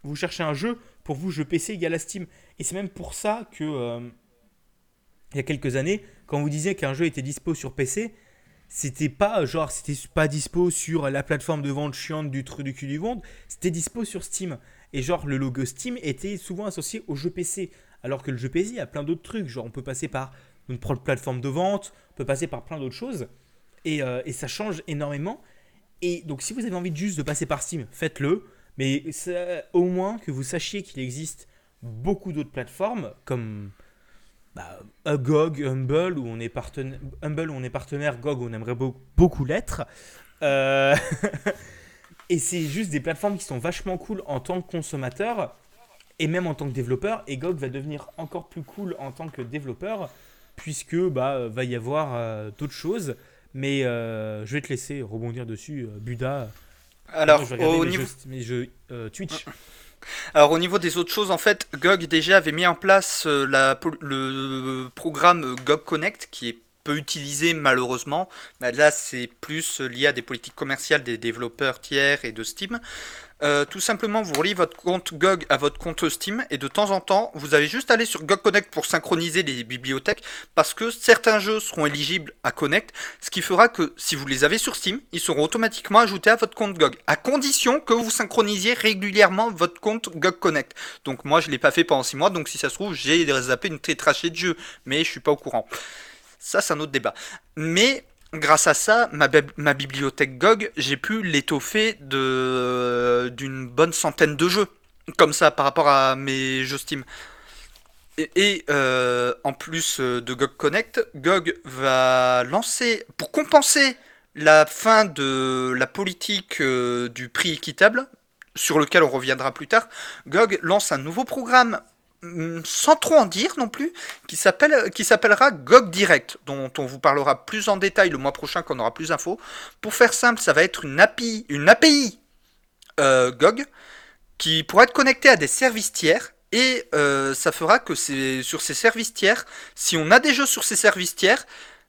Vous cherchez un jeu, pour vous, jeu PC égale à Steam. Et c'est même pour ça que, il y a quelques années, quand vous disiez qu'un jeu était dispo sur PC, c'était pas genre, c'était pas dispo sur la plateforme de vente chiante du truc du cul du monde, c'était dispo sur Steam. Et genre, le logo Steam était souvent associé au jeu PC. Alors que le jeu PC a plein d'autres trucs. Genre, on peut passer par une plateforme de vente, on peut passer par plein d'autres choses. Et, euh, et ça change énormément. Et donc, si vous avez envie juste de passer par Steam, faites-le. Mais au moins que vous sachiez qu'il existe beaucoup d'autres plateformes comme bah, GOG, Humble, où on est partenaire, Humble où on est partenaire, GOG où on aimerait beau- beaucoup l'être. Euh, et c'est juste des plateformes qui sont vachement cool en tant que consommateur et même en tant que développeur. Et GOG va devenir encore plus cool en tant que développeur puisque bah euh, va y avoir euh, d'autres choses. Mais euh, je vais te laisser rebondir dessus, Buda. Alors, je vais regarder au mes niveau... jeux, mes jeux, Twitch. Alors au niveau des autres choses, en fait, GOG déjà avait mis en place euh, le programme GOG Connect qui est peu utilisé malheureusement. Bah, là, c'est plus lié à des politiques commerciales des développeurs tiers et de Steam. Euh, tout simplement, vous reliez votre compte GOG à votre compte Steam et de temps en temps, vous avez juste aller sur GOG Connect pour synchroniser les bibliothèques parce que certains jeux seront éligibles à Connect, ce qui fera que si vous les avez sur Steam, ils seront automatiquement ajoutés à votre compte GOG, à condition que vous synchronisiez régulièrement votre compte GOG Connect. Donc moi, je l'ai pas fait pendant 6 mois, donc si ça se trouve, j'ai zappé une tétrachée de jeux, mais je suis pas au courant. Ça, c'est un autre débat. Mais grâce à ça, ma, bib- ma bibliothèque GOG, j'ai pu l'étoffer d'une bonne centaine de jeux, comme ça, par rapport à mes jeux Steam. Et, euh, en plus euh, de GOG Connect, GOG va lancer, pour compenser la fin de la politique euh, du prix équitable, sur lequel on reviendra plus tard, GOG lance un nouveau programme, sans trop en dire non plus, qui s'appelle qui s'appellera GOG Direct, dont on vous parlera plus en détail le mois prochain quand on aura plus d'infos. Pour faire simple, ça va être une API, une API euh, GOG qui pourra être connectée à des services tiers et euh, ça fera que sur ces services tiers, si on a des jeux sur ces services tiers,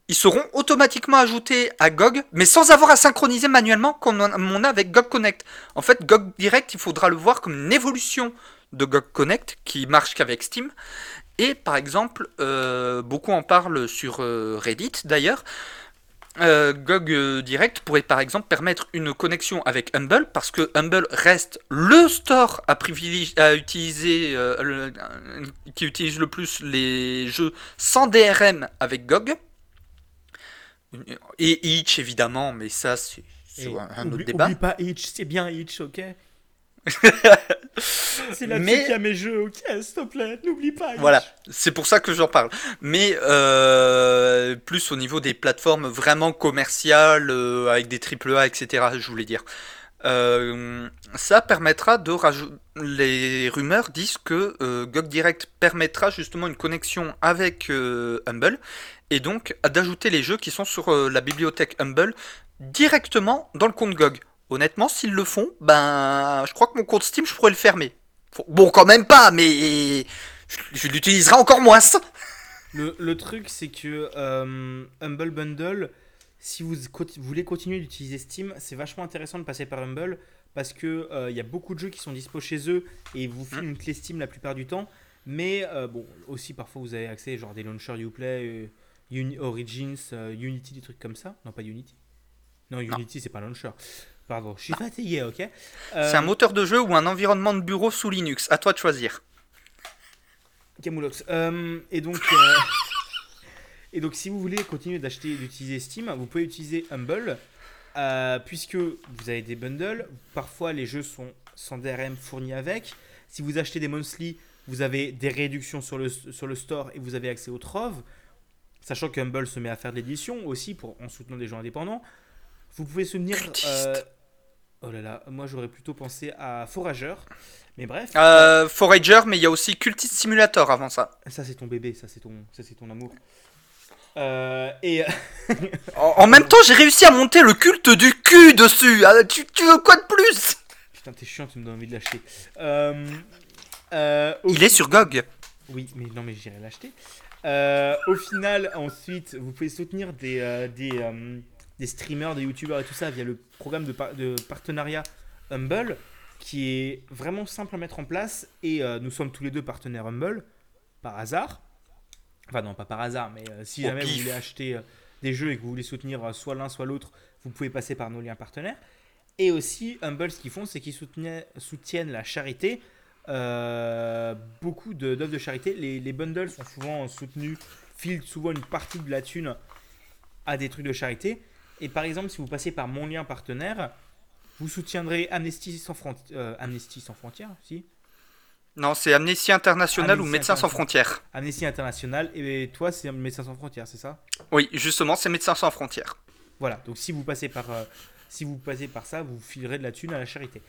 ils seront automatiquement ajoutés à GOG, mais sans avoir à synchroniser manuellement comme on a avec GOG Connect. En fait, GOG Direct, il faudra le voir comme une évolution de GOG Connect qui marche qu'avec Steam. Et par exemple, euh, beaucoup en parlent sur euh, Reddit d'ailleurs. Euh, GOG Direct pourrait par exemple permettre une connexion avec Humble parce que Humble reste le store à à utiliser, le- qui utilise le plus les jeux sans DRM avec GOG. Et Itch évidemment, mais ça c'est un, un autre oublie, débat. oublie pas Itch, c'est bien Itch, ok C'est là-dessus Mais- qu'il y a mes jeux, ok, s'il te plaît, n'oublie pas. Voilà, c'est pour ça que j'en parle. Mais euh, plus au niveau des plateformes vraiment commerciales, euh, avec des AAA, etc., je voulais dire. Euh, ça permettra de rajouter. Les rumeurs disent que GOG Direct permettra justement une connexion avec Humble et donc d'ajouter les jeux qui sont sur la bibliothèque Humble directement dans le compte GOG. Honnêtement, s'ils le font, ben, je crois que mon compte Steam, je pourrais le fermer. Bon, quand même pas, mais je, je l'utiliserai encore moins. Le, le truc, c'est que euh, Humble Bundle, si vous, voulez continuer d'utiliser Steam, c'est vachement intéressant de passer par Humble parce que il y a beaucoup de jeux qui sont dispo chez eux et vous filent mmh. une clé Steam la plupart du temps. Mais bon, aussi parfois vous avez accès genre des launchers Uplay, Origins, Unity, des trucs comme ça. Non, pas Unity. Non, Unity, c'est pas un launcher. Pardon, je suis fatigué, ok C'est un moteur de jeu ou un environnement de bureau sous Linux. À toi de choisir. Camoulox. Euh, et donc. Euh, et donc, si vous voulez continuer d'acheter, d'utiliser Steam, vous pouvez utiliser Humble, euh, puisque vous avez des bundles. Parfois, les jeux sont sans DRM fournis avec. Si vous achetez des monthly, vous avez des réductions sur le, sur le store et vous avez accès au Trove. Sachant que Humble se met à faire de l'édition aussi pour, en soutenant des gens indépendants. Vous pouvez soutenir. Euh, oh là là, moi j'aurais plutôt pensé à Forager. Mais bref. Euh, Forager, mais il y a aussi Cultist Simulator avant ça. Ça c'est ton bébé, ça c'est ton, ça c'est ton amour. Euh, et en, même temps, j'ai réussi à monter le culte du cul dessus. Ah, tu, tu, veux quoi de plus? Putain, t'es chiant, tu me donnes envie de l'acheter. il est sur GOG. Oui, mais non, mais j'irai l'acheter. au final, ensuite, vous pouvez soutenir des, des, des streamers, des youtubeurs et tout ça via le programme de, de partenariat Humble, qui est vraiment simple à mettre en place. Et euh, nous sommes tous les deux partenaires Humble, par hasard. Enfin non, pas par hasard, mais euh, si jamais vous voulez acheter euh, des jeux et que vous voulez soutenir soit l'un soit l'autre, vous pouvez passer par nos liens partenaires. Et aussi, Humble, ce qu'ils font, c'est qu'ils soutiennent la charité. beaucoup d'œuvres de, charité. Les, les, bundles sont souvent soutenus, filent souvent une partie de la thune à des trucs de charité. Et par exemple, si vous passez par mon lien partenaire, vous soutiendrez Amnesty sans, euh, Amnesty sans frontières, si? Non, c'est Amnesty International ou Médecins sans frontières. Amnesty International, et toi, c'est Médecins sans frontières, c'est ça? Oui, justement, c'est Médecins sans frontières. Voilà, donc si vous passez par, euh, si vous passez par ça, vous filerez de la thune à la charité.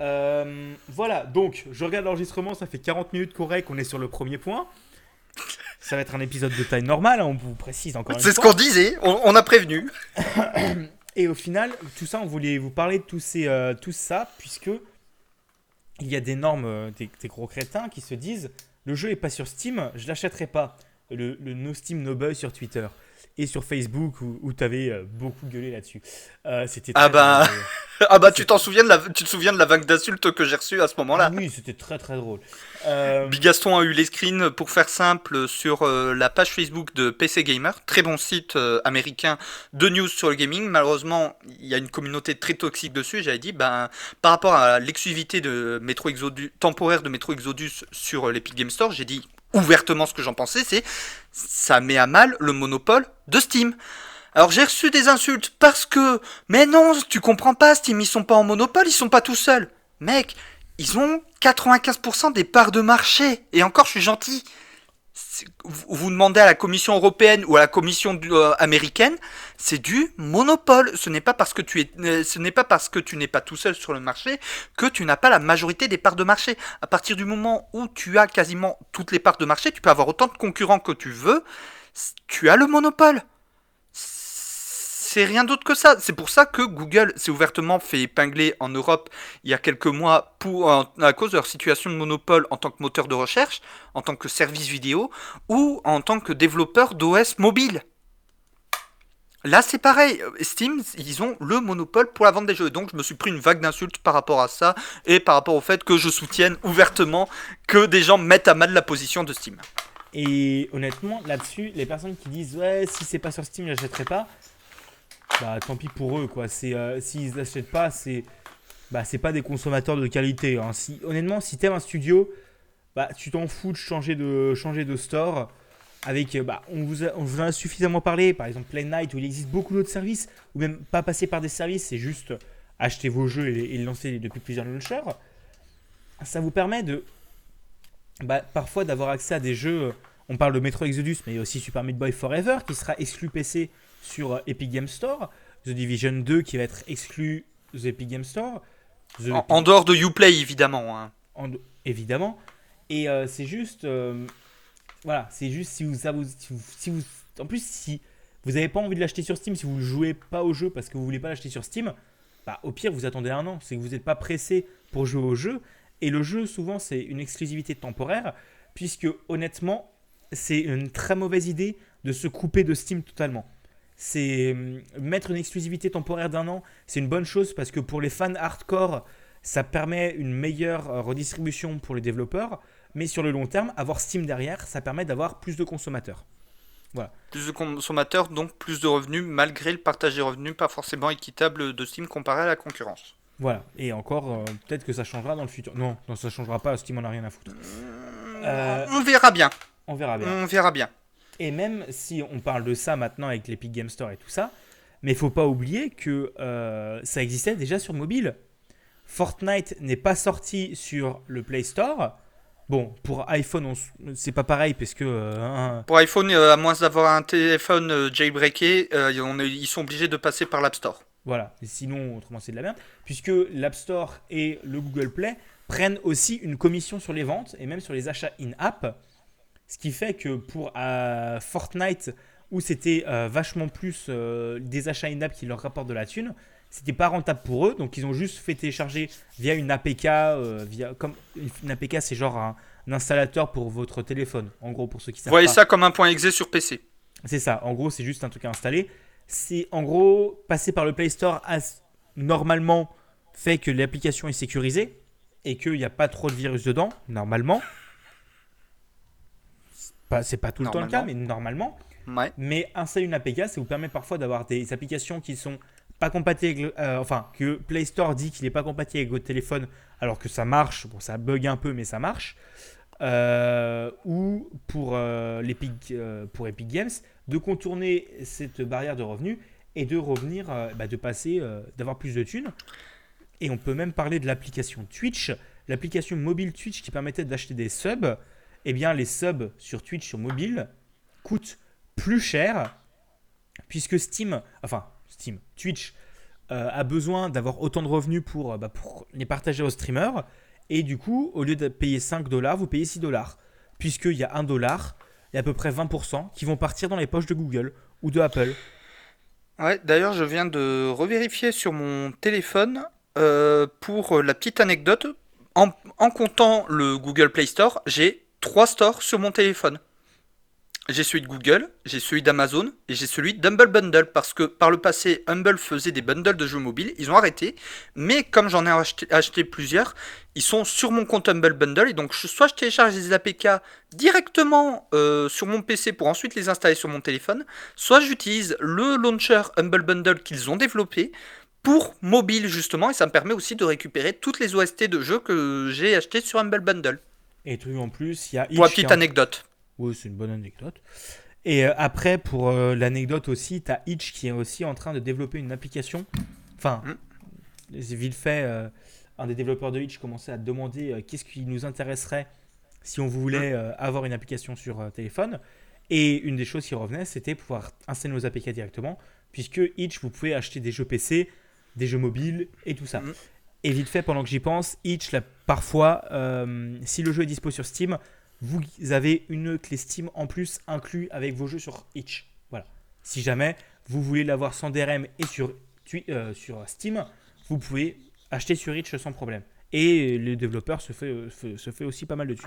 Euh, voilà, donc je regarde l'enregistrement, ça fait 40 minutes correct, on est sur le premier point. Ça va être un épisode de taille normale, hein, on vous précise encore C'est ce qu'on disait, on, a prévenu. Et au final, tout ça, on voulait vous parler de ces, euh, tout ça, puisque il y a des normes, euh, des, gros crétins qui se disent le jeu est pas sur Steam, je l'achèterai pas. Le, le no Steam no buy sur Twitter et sur Facebook où, tu avais euh, beaucoup gueulé là-dessus. Euh, c'était ah bah ah bah tu t'en souviens de la tu te souviens de la vague d'insultes que j'ai reçue à ce moment-là? oui, c'était très très drôle. Euh... Bigaston a eu les screens pour faire simple sur euh, la page Facebook de PC Gamer, très bon site américain de news sur le gaming. Malheureusement, il y a une communauté très toxique dessus. J'avais dit ben par rapport à l'exclusivité de Metro Exodus temporaire de Metro Exodus sur l'Epic Game Store, j'ai dit ouvertement ce que j'en pensais, c'est ça met à mal le monopole de Steam. Alors j'ai reçu des insultes parce que mais non, tu comprends pas Steam, ils sont pas en monopole, ils sont pas tout seuls. Mec, ils ont 95% des parts de marché et encore je suis gentil vous demandez à la Commission européenne ou à la Commission euh, américaine, c'est du monopole. Ce n'est pas parce que tu es, euh, ce n'est pas parce que tu n'es pas tout seul sur le marché que tu n'as pas la majorité des parts de marché. À partir du moment où tu as quasiment toutes les parts de marché, tu peux avoir autant de concurrents que tu veux. Tu as le monopole c'est rien d'autre que ça. C'est pour ça que Google s'est ouvertement fait épingler en Europe il y a quelques mois pour, à cause de leur situation de monopole en tant que moteur de recherche, en tant que service vidéo ou en tant que développeur d'OS mobile. Là, c'est pareil. Steam, ils ont le monopole pour la vente des jeux. Donc, je me suis pris une vague d'insultes par rapport à ça et par rapport au fait que je soutienne ouvertement que des gens mettent à mal la position de Steam. Et honnêtement, là-dessus, les personnes qui disent ouais, si c'est pas sur Steam, je l'achèterai pas bah tant pis pour eux quoi. C'est euh, s'ils n'achètent pas, c'est bah c'est pas des consommateurs de qualité. Hein. Si honnêtement, si t'aimes un studio, bah tu t'en fous de changer de changer de store. Avec, euh, bah, on vous, on vous en a suffisamment parlé, par exemple Play Night, où il existe beaucoup d'autres services, ou même pas passer par des services, c'est juste acheter vos jeux et, les lancer depuis plusieurs launchers. Ça vous permet de, bah, parfois d'avoir accès à des jeux. On parle de Metro Exodus, mais il y a aussi Super Meat Boy Forever qui sera exclu PC sur euh, Epic Game Store, The Division 2 qui va être exclu The Epic Game Store. en, dehors de Uplay, évidemment. Hein. évidemment. Et euh, c'est juste. Euh, voilà, c'est juste si vous, si vous, En plus, si vous n'avez pas envie de l'acheter sur Steam, si vous ne jouez pas au jeu parce que vous voulez pas l'acheter sur Steam, bah, au pire, vous attendez un an. C'est que vous n'êtes pas pressé pour jouer au jeu. Et le jeu, souvent, c'est une exclusivité temporaire, puisque honnêtement, c'est une très mauvaise idée de se couper de Steam totalement c'est hum, mettre une exclusivité temporaire d'un an, c'est une bonne chose parce que pour les fans hardcore, ça permet une meilleure euh, redistribution pour les développeurs. Mais sur le long terme, avoir Steam derrière, ça permet d'avoir plus de consommateurs. Voilà. Plus de consommateurs, donc plus de revenus, malgré le partage des revenus pas forcément équitable de Steam comparé à la concurrence. Voilà. Et encore, euh, peut-être que ça changera dans le futur. Non, non, ça changera pas. Steam en a rien à foutre. Euh, on verra bien. On verra bien. On verra bien. Et même si on parle de ça maintenant avec l'Epic Game Store et tout ça, mais il faut pas oublier que euh, ça existait déjà sur mobile. Fortnite n'est pas sorti sur le Play Store. Bon, pour iPhone, c'est pas pareil parce que. Euh, pour iPhone, euh, à moins d'avoir un téléphone jailbreaké, ils sont obligés de passer par l'App Store. Voilà, sinon, autrement, c'est de la merde. Puisque l'App Store et le Google Play prennent aussi une commission sur les ventes et même sur les achats in-app. Ce qui fait que pour euh, Fortnite, où c'était euh, vachement plus euh, des achats in-app qui leur rapportent de la thune, c'était pas rentable pour eux. Donc ils ont juste fait télécharger via une APK. via, comme, une APK, c'est genre un, installateur pour votre téléphone. En gros, pour ceux qui savent. Vous voyez ça comme un point exe sur PC. C'est ça. En gros, c'est juste un truc à installer. C'est en gros passer par le Play Store normalement fait que l'application est sécurisée et qu'il n'y a pas trop de virus dedans, normalement c'est pas tout le temps le cas, mais normalement. Mais installer une APK, ça vous permet parfois d'avoir des applications qui sont pas compatibles, euh, enfin que Play Store dit qu'il n'est pas compatible avec votre téléphone, alors que ça marche. Bon, ça bug un peu, mais ça marche. Euh, ou pour, euh, pour Epic Games, de contourner cette barrière de revenus et de revenir, bah, de passer, d'avoir plus de thunes. Et on peut même parler de l'application Twitch, l'application mobile Twitch qui permettait d'acheter des subs eh bien les subs sur Twitch sur mobile coûtent plus cher puisque Steam, enfin Steam, Twitch euh, a besoin d'avoir autant de revenus pour, euh, bah, pour les partager aux streamers et du coup au lieu de payer 5 dollars, vous payez 6 dollars puisqu'il y a 1 dollar et à peu près 20% qui vont partir dans les poches de Google ou de Apple. Ouais, d'ailleurs je viens de revérifier sur mon téléphone euh, pour la petite anecdote. En, en comptant le Google Play Store, j'ai trois stores sur mon téléphone. J'ai celui de Google, j'ai celui d'Amazon et j'ai celui d'Humble Bundle parce que par le passé, Humble faisait des bundles de jeux mobiles, ils ont arrêté, mais comme j'en ai acheté, plusieurs, ils sont sur mon compte Humble Bundle et donc soit je télécharge les APK directement euh, sur mon PC pour ensuite les installer sur mon téléphone, soit j'utilise le launcher Humble Bundle qu'ils ont développé pour mobile justement et ça me permet aussi de récupérer toutes les OST de jeux que j'ai acheté sur Humble Bundle. Et truc en plus, il y a. Pour une petite anecdote. Oui, c'est une bonne anecdote. Et euh, après, pour euh, l'anecdote aussi, tu as Itch qui est aussi en train de développer une application. Enfin, mm. vite fait, euh, un des développeurs de Itch commençait à demander qu'est-ce qui nous intéresserait si on voulait mm. avoir une application sur téléphone. Et une des choses qui revenait, c'était pouvoir installer nos APK directement, puisque Itch, vous pouvez acheter des jeux PC, des jeux mobiles et tout ça. Mm. Et vite fait, pendant que j'y pense, Itch, parfois, euh, si le jeu est dispo sur Steam, vous avez une clé Steam en plus inclus avec vos jeux sur Itch. Voilà. Si jamais vous voulez l'avoir sans DRM et sur, euh, sur Steam, vous pouvez acheter sur Itch sans problème. Et les développeurs se fait, se fait aussi pas mal de dessus.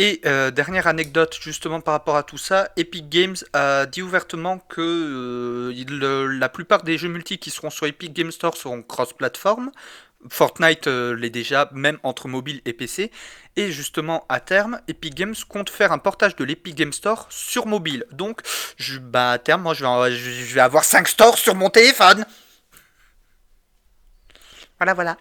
Et euh, dernière anecdote justement par rapport à tout ça, Epic Games a dit ouvertement que la plupart des jeux multi qui seront sur Epic Games Store seront cross-platform. Fortnite euh, l'est déjà, même entre mobile et PC. Et justement, à terme, Epic Games compte faire un portage de l'Epic Games Store sur mobile. Donc, bah, à terme, moi, je vais, je vais avoir 5 stores sur mon téléphone. Voilà, voilà.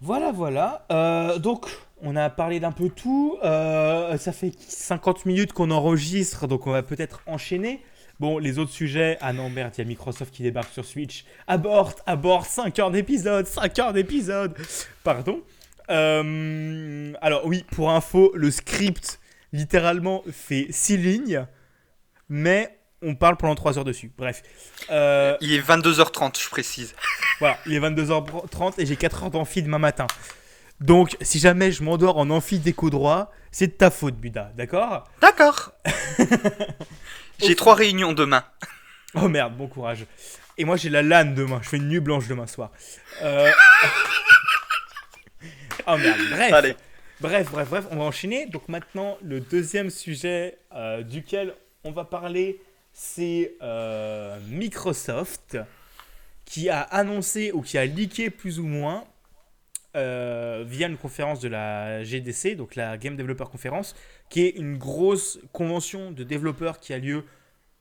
Voilà, voilà. Euh, donc, on a parlé d'un peu tout. Euh, ça fait 50 minutes qu'on enregistre, donc on va peut-être enchaîner. Bon, les autres sujets. Ah non, merde, il y a Microsoft qui débarque sur Switch. Abort, abort, 5 heures d'épisode, 5 heures d'épisode. Pardon. Euh, alors, oui, pour info, le script littéralement fait 6 lignes, mais on parle pendant 3 heures dessus. Bref. Euh, il est 22h30, je précise. Voilà, il est 22h30 et j'ai 4 heures d'amphi demain matin. Donc, si jamais je m'endors en amphi déco droit, c'est de ta faute, Buda, d'accord D'accord. J'ai trois réunions demain. Oh merde, bon courage. Et moi j'ai la LAN demain, je fais une nuit blanche demain soir. Euh, oh merde, bref. Allez. Bref, bref, bref, on va enchaîner. Donc maintenant, le deuxième sujet euh, duquel on va parler c'est euh, Microsoft qui a annoncé ou qui a leaké plus ou moins euh, via une conférence de la GDC, donc la Game Developer Conference, qui est une grosse convention de développeurs qui a lieu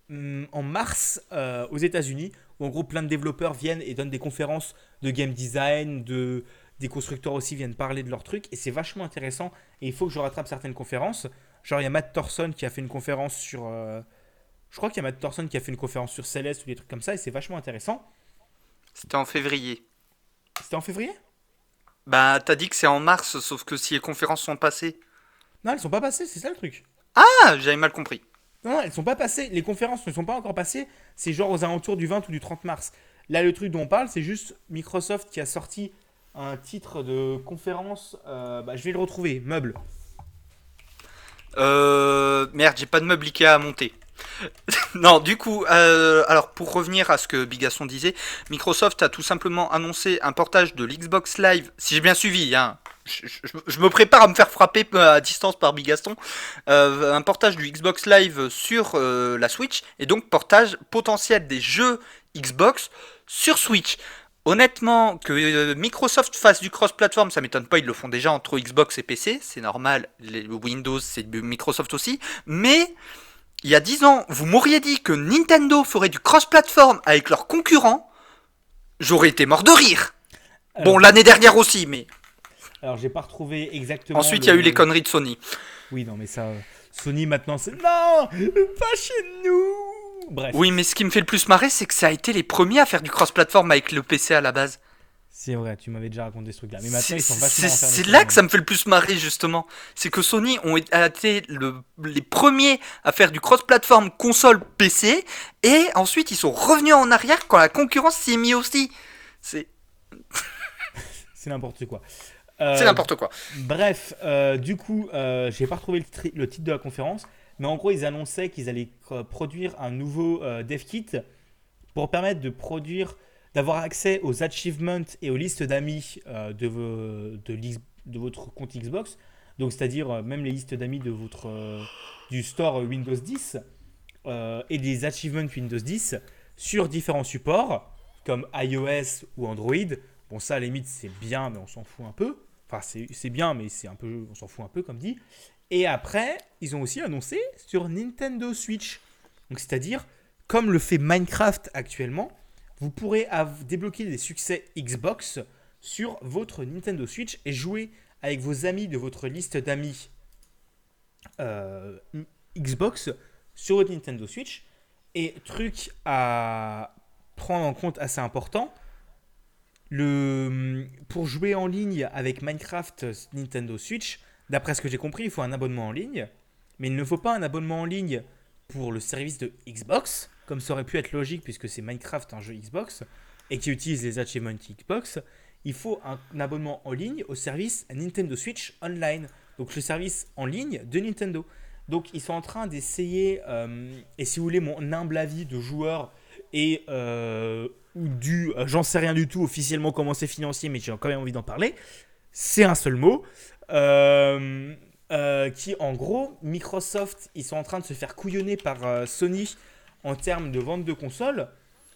hum, en mars euh, aux États-Unis, où en gros plein de développeurs viennent et donnent des conférences de game design, de, des constructeurs aussi viennent parler de leurs trucs, et c'est vachement intéressant. Et il faut que je rattrape certaines conférences. Genre, il y a Matt Thorson qui a fait une conférence sur. euh, je crois qu'il y a Matt Thorson qui a fait une conférence sur Celeste ou des trucs comme ça, et c'est vachement intéressant. C'était en février. C'était en février? Bah, t'as dit que c'est en mars, sauf que si les conférences sont passées. Non, elles sont pas passées, c'est ça le truc. Ah, j'avais mal compris. Non, non, elles sont pas passées. Les conférences ne sont pas encore passées. C'est genre aux alentours du 20 ou du 30 mars. Là, le truc dont on parle, c'est juste Microsoft qui a sorti un titre de conférence. euh, bah, je vais le retrouver. Meuble. Euh, merde, j'ai pas de meuble Ikea à monter. non, du coup, euh, alors pour revenir à ce que Bigasson disait, Microsoft a tout simplement annoncé un portage de l'Xbox Live, si j'ai bien suivi, hein, je, me prépare à me faire frapper à distance par Bigaston, euh, un portage du Xbox Live sur euh, la Switch, et donc portage potentiel des jeux Xbox sur Switch. Honnêtement, que euh, Microsoft fasse du cross-platform, ça m'étonne pas, ils le font déjà entre Xbox et PC, c'est normal, les- Windows c'est Microsoft aussi, mais il y a 10 ans, vous m'auriez dit que Nintendo ferait du cross-platform avec leurs concurrents, j'aurais été mort de rire. Bon, l'année dernière aussi, mais Alors, j'ai pas retrouvé exactement. ensuite il le- y a eu les conneries de Sony. Oui, non, mais ça. Sony maintenant, c'est. Non Pas chez nous Bref. Oui, mais ce qui me fait le plus marrer, c'est que ça a été les premiers à faire du cross-platform avec le PC à la base. C'est vrai, tu m'avais déjà raconté ce truc-là. Mais maintenant, ils sont vachement c'est- là que ça me fait le plus marrer justement. C'est que Sony ont été le- les premiers à faire du cross-platform console PC et ensuite ils sont revenus en arrière quand la concurrence s'y est mise aussi. C'est C'est n'importe quoi. c'est Euh, n'importe quoi. Bref, euh, du coup, euh, j'ai pas retrouvé le, le titre de la conférence, mais en gros, ils annonçaient qu'ils allaient euh, produire un nouveau dev kit pour permettre de produire, d'avoir accès aux achievements et aux listes d'amis euh, de, de, votre compte Xbox. Donc, c'est-à-dire euh, même les listes d'amis de votre euh, du store Windows 10 euh, et des achievements Windows 10 sur différents supports comme iOS ou Android. Bon, ça, à la limite, c'est bien, mais on s'en fout un peu. Enfin, c'est c'est bien, mais c'est un peu, on s'en fout un peu, comme dit. Et après, ils ont aussi annoncé sur Nintendo Switch. Donc, c'est-à-dire, comme le fait Minecraft actuellement, vous pourrez débloquer des succès Xbox sur votre Nintendo Switch et jouer avec vos amis de votre liste d'amis euh, Xbox sur votre Nintendo Switch. Et truc à prendre en compte assez important, le, pour jouer en ligne avec Minecraft Nintendo Switch, d'après ce que j'ai compris, il faut un abonnement en ligne. Mais il ne faut pas un abonnement en ligne pour le service de Xbox, comme ça aurait pu être logique puisque c'est Minecraft un jeu Xbox et qui utilise les achievements Xbox. Il faut un, abonnement en ligne au service Nintendo Switch Online, donc le service en ligne de Nintendo. Donc ils sont en train d'essayer, euh, et si vous voulez mon humble avis de joueur et euh, du euh, j'en sais rien du tout officiellement comment c'est financier, mais j'ai quand même envie d'en parler, c'est un seul mot. euh, qui en gros, Microsoft, ils sont en train de se faire couillonner par Sony en termes de vente de consoles.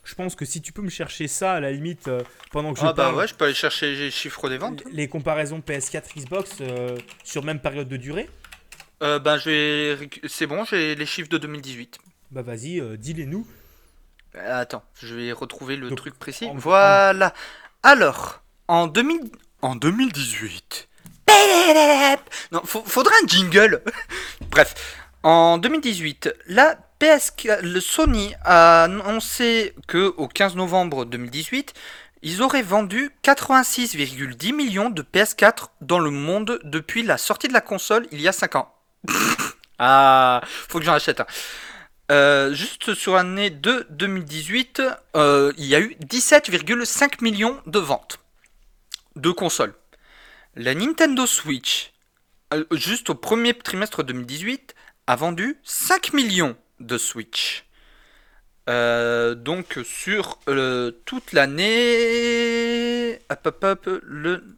Je pense que si tu peux me chercher ça à la limite euh, pendant que je Ah bah parle, ouais, je peux aller chercher les chiffres des ventes. les comparaisons PS4 Xbox euh, sur même période de durée, Euh, ben je vais c'est bon, j'ai les chiffres de 2018. bah vas-y, dis-les nous. Attends, je vais retrouver le Donc, truc précis. en- Voilà. Alors, en 2000 en 2018. Non, faut- faudra un jingle. Bref, en 2018, la PS4, le Sony a annoncé que au 15 novembre 2018, ils auraient vendu 86,10 millions de PS4 dans le monde depuis la sortie de la console il y a 5 ans. ah, faut que j'en achète un. Euh, juste sur l'année de 2018, euh, il y a eu 17,5 millions de ventes de consoles. La Nintendo Switch, euh, juste au premier trimestre 2018, a vendu 5 millions de Switch. Euh, donc sur euh, toute l'année, hop, hop, hop, le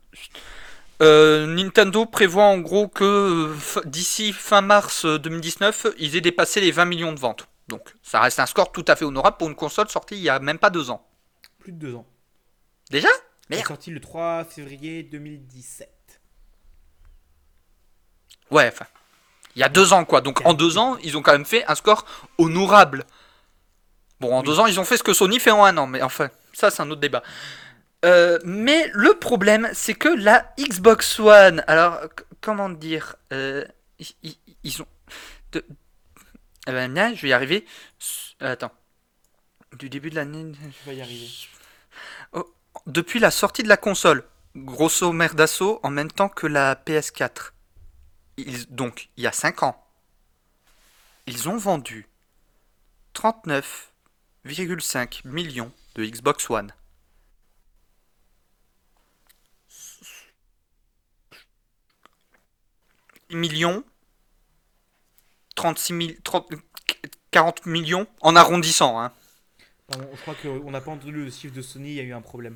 euh, Nintendo prévoit en gros que d'ici fin mars euh, 2019, ils aient dépassé les 20 millions de ventes. Donc ça reste un score tout à fait honorable pour une console sortie il y a même pas deux ans. Plus de deux ans. Déjà? Elle est sortie le 3 février 2017. Ouais, enfin. Il y a deux ans, quoi. Donc en deux ans, ils ont quand même fait un score honorable. Bon, en deux ans, ils ont fait ce que Sony fait en un an, mais enfin, ça, c'est un autre débat. Euh, mais le problème, c'est que la Xbox One, alors, comment dire, euh, ils, ont. De, eh ben, je vais y arriver. Euh, attends. Du début de l'année. Je vais y arriver. Oh, depuis la sortie de la console, grosso merdasso, en même temps que la PS4 donc, il y a 5 ans, ils ont vendu 39,5 millions de Xbox One. Millions 36 40 millions en arrondissant. Hein. je crois qu'on n'a pas entendu le chiffre de Sony, il y a eu un problème.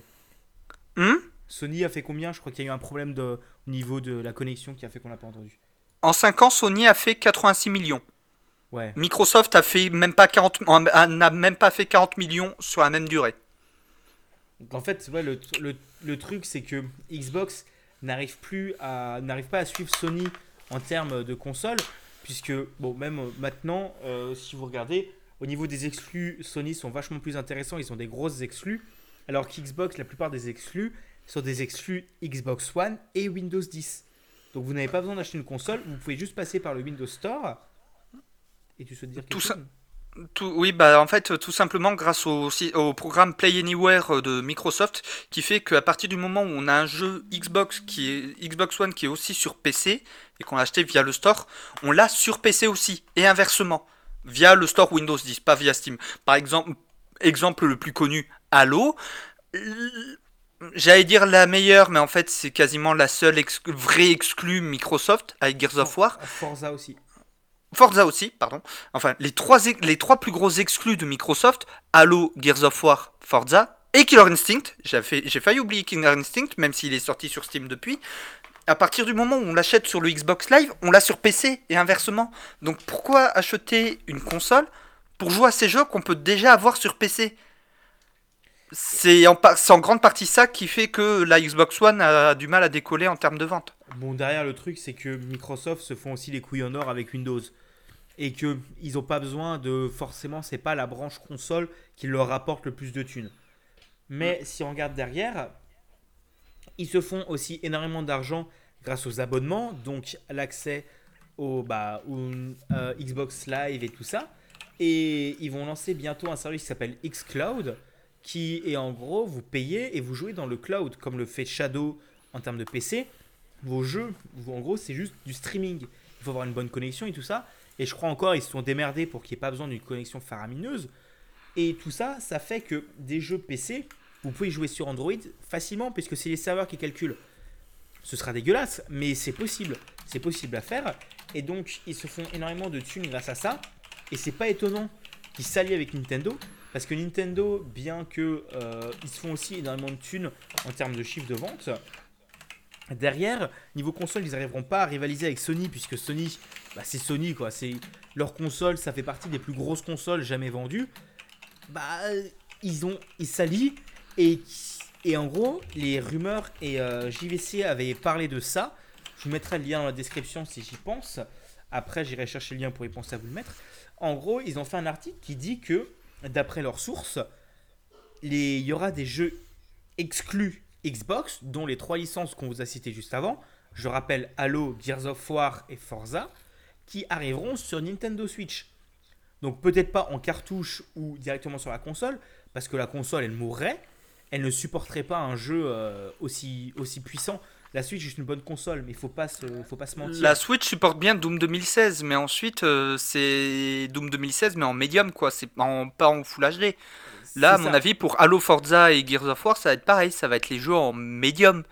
Hmm Sony a fait combien? Je crois qu'il y a eu un problème de, au niveau de la connexion qui a fait qu'on n'a pas entendu. En 5 ans, Sony a fait 86 millions. Ouais. Microsoft a fait même pas 40 n'a même pas fait 40 millions sur la même durée. en fait, ouais, le, le, truc c'est que Xbox n'arrive plus à n'arrive pas à suivre Sony en termes de console puisque bon même maintenant euh, si vous regardez au niveau des exclus Sony sont vachement plus intéressants, ils ont des grosses exclus alors qu'Xbox la plupart des exclus sont des exclus Xbox One et Windows 10. Donc vous n'avez pas besoin d'acheter une console, vous pouvez juste passer par le Windows Store. Et tu souhaites dire tout ça tout, oui, bah en fait, tout simplement grâce au, au, programme Play Anywhere euh, de Microsoft, qui fait qu'à partir du moment où on a un jeu Xbox qui est Xbox One qui est aussi sur PC et qu'on l'a acheté via le store, on l'a sur PC aussi et inversement via le store Windows 10, pas via Steam. Par exemple, exemple le plus connu, Halo. J'allais dire la meilleure, mais en fait, c'est quasiment la seule vraie exclue Microsoft avec Gears of War. Forza aussi. Forza aussi, pardon. Enfin, les trois, les trois plus gros exclus de Microsoft Halo, Gears of War, Forza et Killer Instinct. J'ai failli oublier Killer Instinct, même s'il est sorti sur Steam depuis. À partir du moment où on l'achète sur le Xbox Live, on l'a sur PC et inversement. Donc pourquoi acheter une console pour jouer à ces jeux qu'on peut déjà avoir sur PC c'est en, en, grande partie ça qui fait que la Xbox One a du mal à décoller en termes de vente. Bon, derrière le truc, c'est que Microsoft se font aussi les couilles en or avec Windows. Et qu'ils n'ont pas besoin de. Forcément, c'est pas la branche console qui leur rapporte le plus de thunes. Mais si on regarde derrière, ils se font aussi énormément d'argent grâce aux abonnements, donc l'accès au, bah, euh, Xbox Live et tout ça. Et ils vont lancer bientôt un service qui s'appelle xCloud qui est en gros, vous payez et vous jouez dans le cloud, comme le fait Shadow en termes de PC. Vos jeux, en gros, c'est juste du streaming. Il faut avoir une bonne connexion et tout ça. Et je crois encore, ils se sont démerdés pour qu'il n'y ait pas besoin d'une connexion faramineuse. Et tout ça, ça fait que des jeux PC, vous pouvez jouer sur Android facilement, puisque c'est les serveurs qui calculent. Ce sera dégueulasse, mais c'est possible. C'est possible à faire. Et donc, ils se font énormément de thunes grâce à ça. Et c'est pas étonnant qu'ils s'allient avec Nintendo, parce que Nintendo, bien que euh, ils se font aussi énormément de thunes en termes de chiffre de vente, derrière, niveau console, ils n'arriveront pas à rivaliser avec Sony, puisque Sony, bah, c'est Sony, quoi. C'est leur console, ça fait partie des plus grosses consoles jamais vendues. Bah, ils ont, ils s'allient et et en gros, les rumeurs et euh, JVC avaient parlé de ça. Je vous mettrai le lien dans la description si j'y pense. Après, j'irai chercher le lien pour y penser à vous le mettre. En gros, ils ont fait un article qui dit que d'après leurs sources, il y aura des jeux exclus Xbox, dont les trois licences qu'on vous a citées juste avant, je rappelle Halo, Gears of War et Forza, qui arriveront sur Nintendo Switch. Donc peut-être pas en cartouche ou directement sur la console, parce que la console elle mourrait, elle ne supporterait pas un jeu euh, aussi, aussi puissant. La Switch est une bonne console, mais il faut pas se, faut pas se mentir. La Switch supporte bien Doom 2016, mais ensuite euh, c'est Doom 2016 mais en médium quoi, c'est pas en Full HD. Là, à mon avis, pour Halo, Forza et Gears of War, ça va être pareil, ça va être les jeux en médium.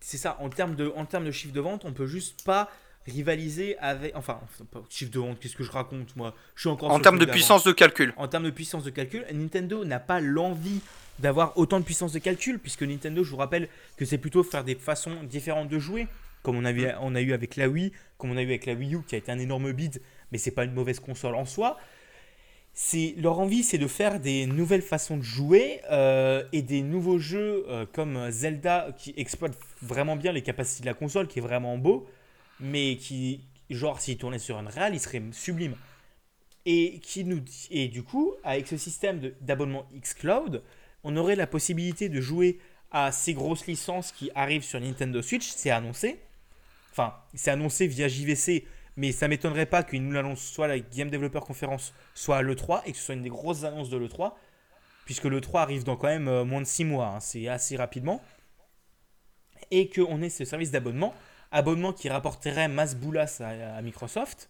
C'est ça, en termes de, en termes de chiffre de vente, on peut juste pas rivaliser avec. Enfin, chiffre de vente, qu'est-ce que je raconte moi? Je suis encore. En termes de puissance de calcul. En termes de puissance de calcul, Nintendo n'a pas l'envie d'avoir autant de puissance de calcul, puisque Nintendo, je vous rappelle que c'est plutôt faire des façons différentes de jouer, comme on, a eu avec la Wii, comme on a eu avec la Wii U, qui a été un énorme bid, mais c'est pas une mauvaise console en soi. c'est leur envie, c'est de faire des nouvelles façons de jouer euh, et des nouveaux jeux euh, comme Zelda qui exploitent vraiment bien les capacités de la console, qui est vraiment beau, mais qui, genre, s'il tournait sur un Unreal, il serait sublime. Et, qui nous, et du coup, avec ce système d'abonnement xCloud, on aurait la possibilité de jouer à ces grosses licences qui arrivent sur Nintendo Switch, c'est annoncé. Enfin, c'est annoncé via JVC, mais ça m'étonnerait pas qu'ils nous l'annoncent soit la Game Developer Conference, soit à l'E3, et que ce soit une des grosses annonces de l'E3, puisque l'E3 arrive dans quand même euh, moins de 6 mois, hein, c'est assez rapidement. Et qu'on ait ce service d'abonnement, abonnement qui rapporterait masse boulas à, Microsoft,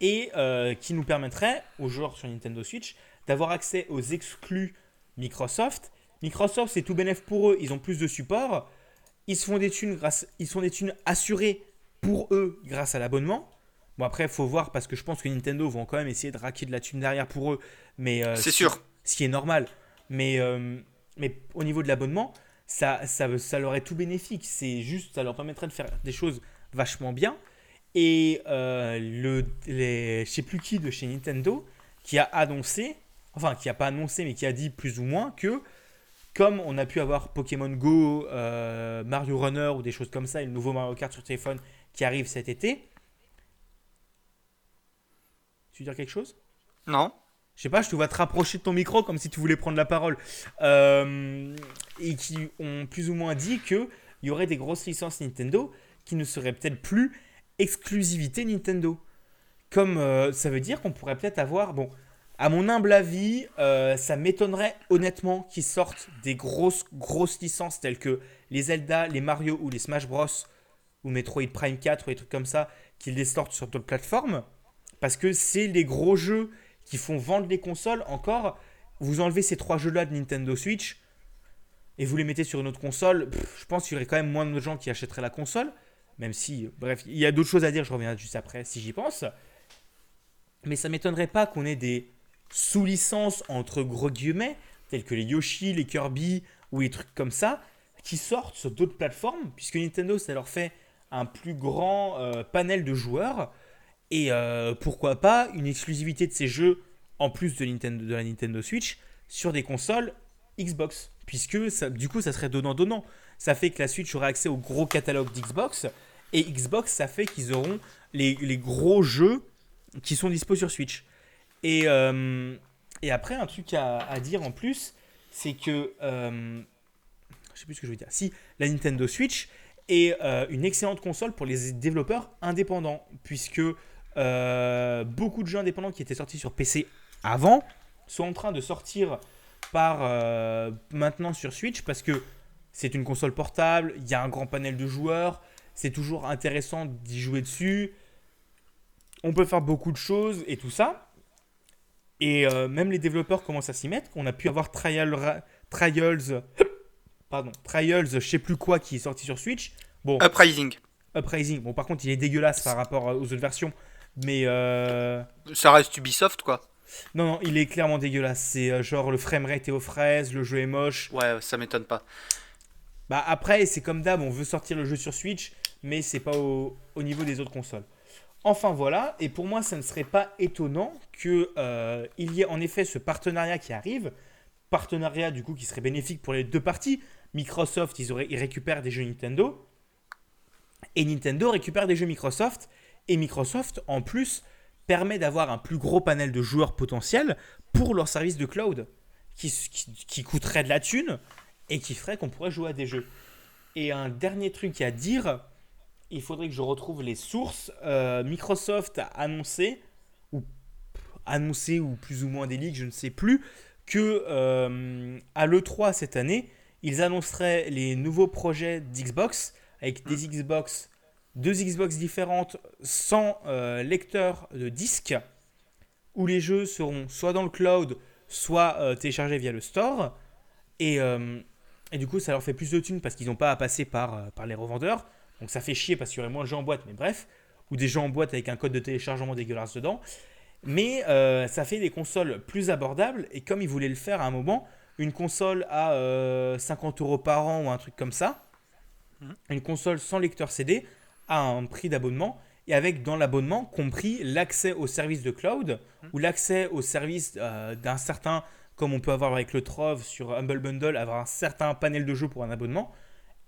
et euh, qui nous permettrait, aux joueurs sur Nintendo Switch, d'avoir accès aux exclus Microsoft. Microsoft, c'est tout bénéf pour eux, ils ont plus de support, ils se font des thunes, grâce, ils sont des thunes assurées pour eux grâce à l'abonnement. Bon, après, il faut voir parce que je pense que Nintendo vont quand même essayer de raquer de la thune derrière pour eux. Mais, euh, c'est sûr. Ce qui est normal. Mais, euh, mais au niveau de l'abonnement, ça, ça, ça leur est tout bénéfique. C'est juste, ça leur permettrait de faire des choses vachement bien. Et euh, le, les, je sais plus qui de chez Nintendo qui a annoncé, enfin qui a pas annoncé mais qui a dit plus ou moins que comme on a pu avoir Pokémon Go, euh, Mario Runner ou des choses comme ça, et le nouveau Mario Kart sur téléphone qui arrive cet été, tu veux dire quelque chose? Non. Je sais pas, je te vois te rapprocher de ton micro comme si tu voulais prendre la parole. Euh, et qui ont plus ou moins dit qu'il y aurait des grosses licences Nintendo qui ne seraient peut-être plus exclusivité Nintendo. Comme euh, ça veut dire qu'on pourrait peut-être avoir, bon, à mon humble avis, euh, ça m'étonnerait honnêtement qu'ils sortent des grosses, grosses licences telles que les Zelda, les Mario ou les Smash Bros. ou Metroid Prime 4 ou des trucs comme ça, qu'ils les sortent sur d'autres plateformes. Parce que c'est les gros jeux qui font vendre les consoles. Encore, vous enlevez ces trois jeux-là de Nintendo Switch et vous les mettez sur une autre console, je pense qu'il y aurait quand même moins de gens qui achèteraient la console. Même si, bref, il y a d'autres choses à dire, je reviens juste après si j'y pense. Mais ça m'étonnerait pas qu'on ait des sous-licences entre gros guillemets, telles que les Yoshi, les Kirby ou les trucs comme ça, qui sortent sur d'autres plateformes, puisque Nintendo, ça leur fait un plus grand euh, panel de joueurs. Et euh, pourquoi pas une exclusivité de ces jeux, en plus de, Nintendo, de la Nintendo Switch, sur des consoles Xbox. Puisque du coup, ça serait donnant-donnant. Ça fait que la Switch aurait accès au gros catalogue d'Xbox. Et Xbox, ça fait qu'ils auront les, gros jeux qui sont dispo sur Switch. Et, euh, et après, un truc à, dire en plus, c'est que. Euh, je sais plus ce que je veux dire. Si, la Nintendo Switch est euh, une excellente console pour les développeurs indépendants. Puisque beaucoup de jeux indépendants qui étaient sortis sur PC avant sont en train de sortir par maintenant sur Switch parce que c'est une console portable, il y a un grand panel de joueurs, c'est toujours intéressant d'y jouer dessus. On peut faire beaucoup de choses et tout ça. Et euh, même les développeurs commencent à s'y mettre. On a pu avoir Trial, Trials, pardon, Trials, je sais plus quoi, qui est sorti sur Switch. Bon, Uprising. Uprising. Bon, par contre, il est dégueulasse par rapport aux autres versions. Mais. Euh, ça reste Ubisoft, quoi. Non, non, il est clairement dégueulasse. C'est euh, genre le framerate est aux fraises, le jeu est moche. Ouais, ça m'étonne pas. Bah après, c'est comme d'hab, on veut sortir le jeu sur Switch, mais c'est pas au, niveau des autres consoles. Enfin voilà, et pour moi, ça ne serait pas étonnant qu'il euh, y ait en effet ce partenariat qui arrive. Partenariat du coup qui serait bénéfique pour les deux parties. Microsoft, ils, récupèrent des jeux Nintendo. Et Nintendo récupère des jeux Microsoft. Et Microsoft, en plus, permet d'avoir un plus gros panel de joueurs potentiels pour leur service de cloud, qui, qui, coûterait de la thune et qui ferait qu'on pourrait jouer à des jeux. Et un dernier truc à dire, il faudrait que je retrouve les sources. Euh, Microsoft a annoncé, ou annoncé, ou plus ou moins des leaks, je ne sais plus, que euh, à l'E3 cette année, ils annonceraient les nouveaux projets d'Xbox avec des Xbox deux Xbox différentes sans euh, lecteur de disque, où les jeux seront soit dans le cloud, soit téléchargés via le store. Et, et, du coup, ça leur fait plus de thunes parce qu'ils n'ont pas à passer par, par les revendeurs. Donc ça fait chier parce qu'il y aurait moins de jeux en boîte, mais bref. Ou des jeux en boîte avec un code de téléchargement dégueulasse dedans. Mais ça fait des consoles plus abordables. Et comme ils voulaient le faire à un moment, une console à 50 euros par an ou un truc comme ça, mmh. une console sans lecteur CD, à un prix d'abonnement, et avec dans l'abonnement compris l'accès au service de cloud ou l'accès au service euh, d'un certain, comme on peut avoir avec le Trove sur Humble Bundle, avoir un certain panel de jeux pour un abonnement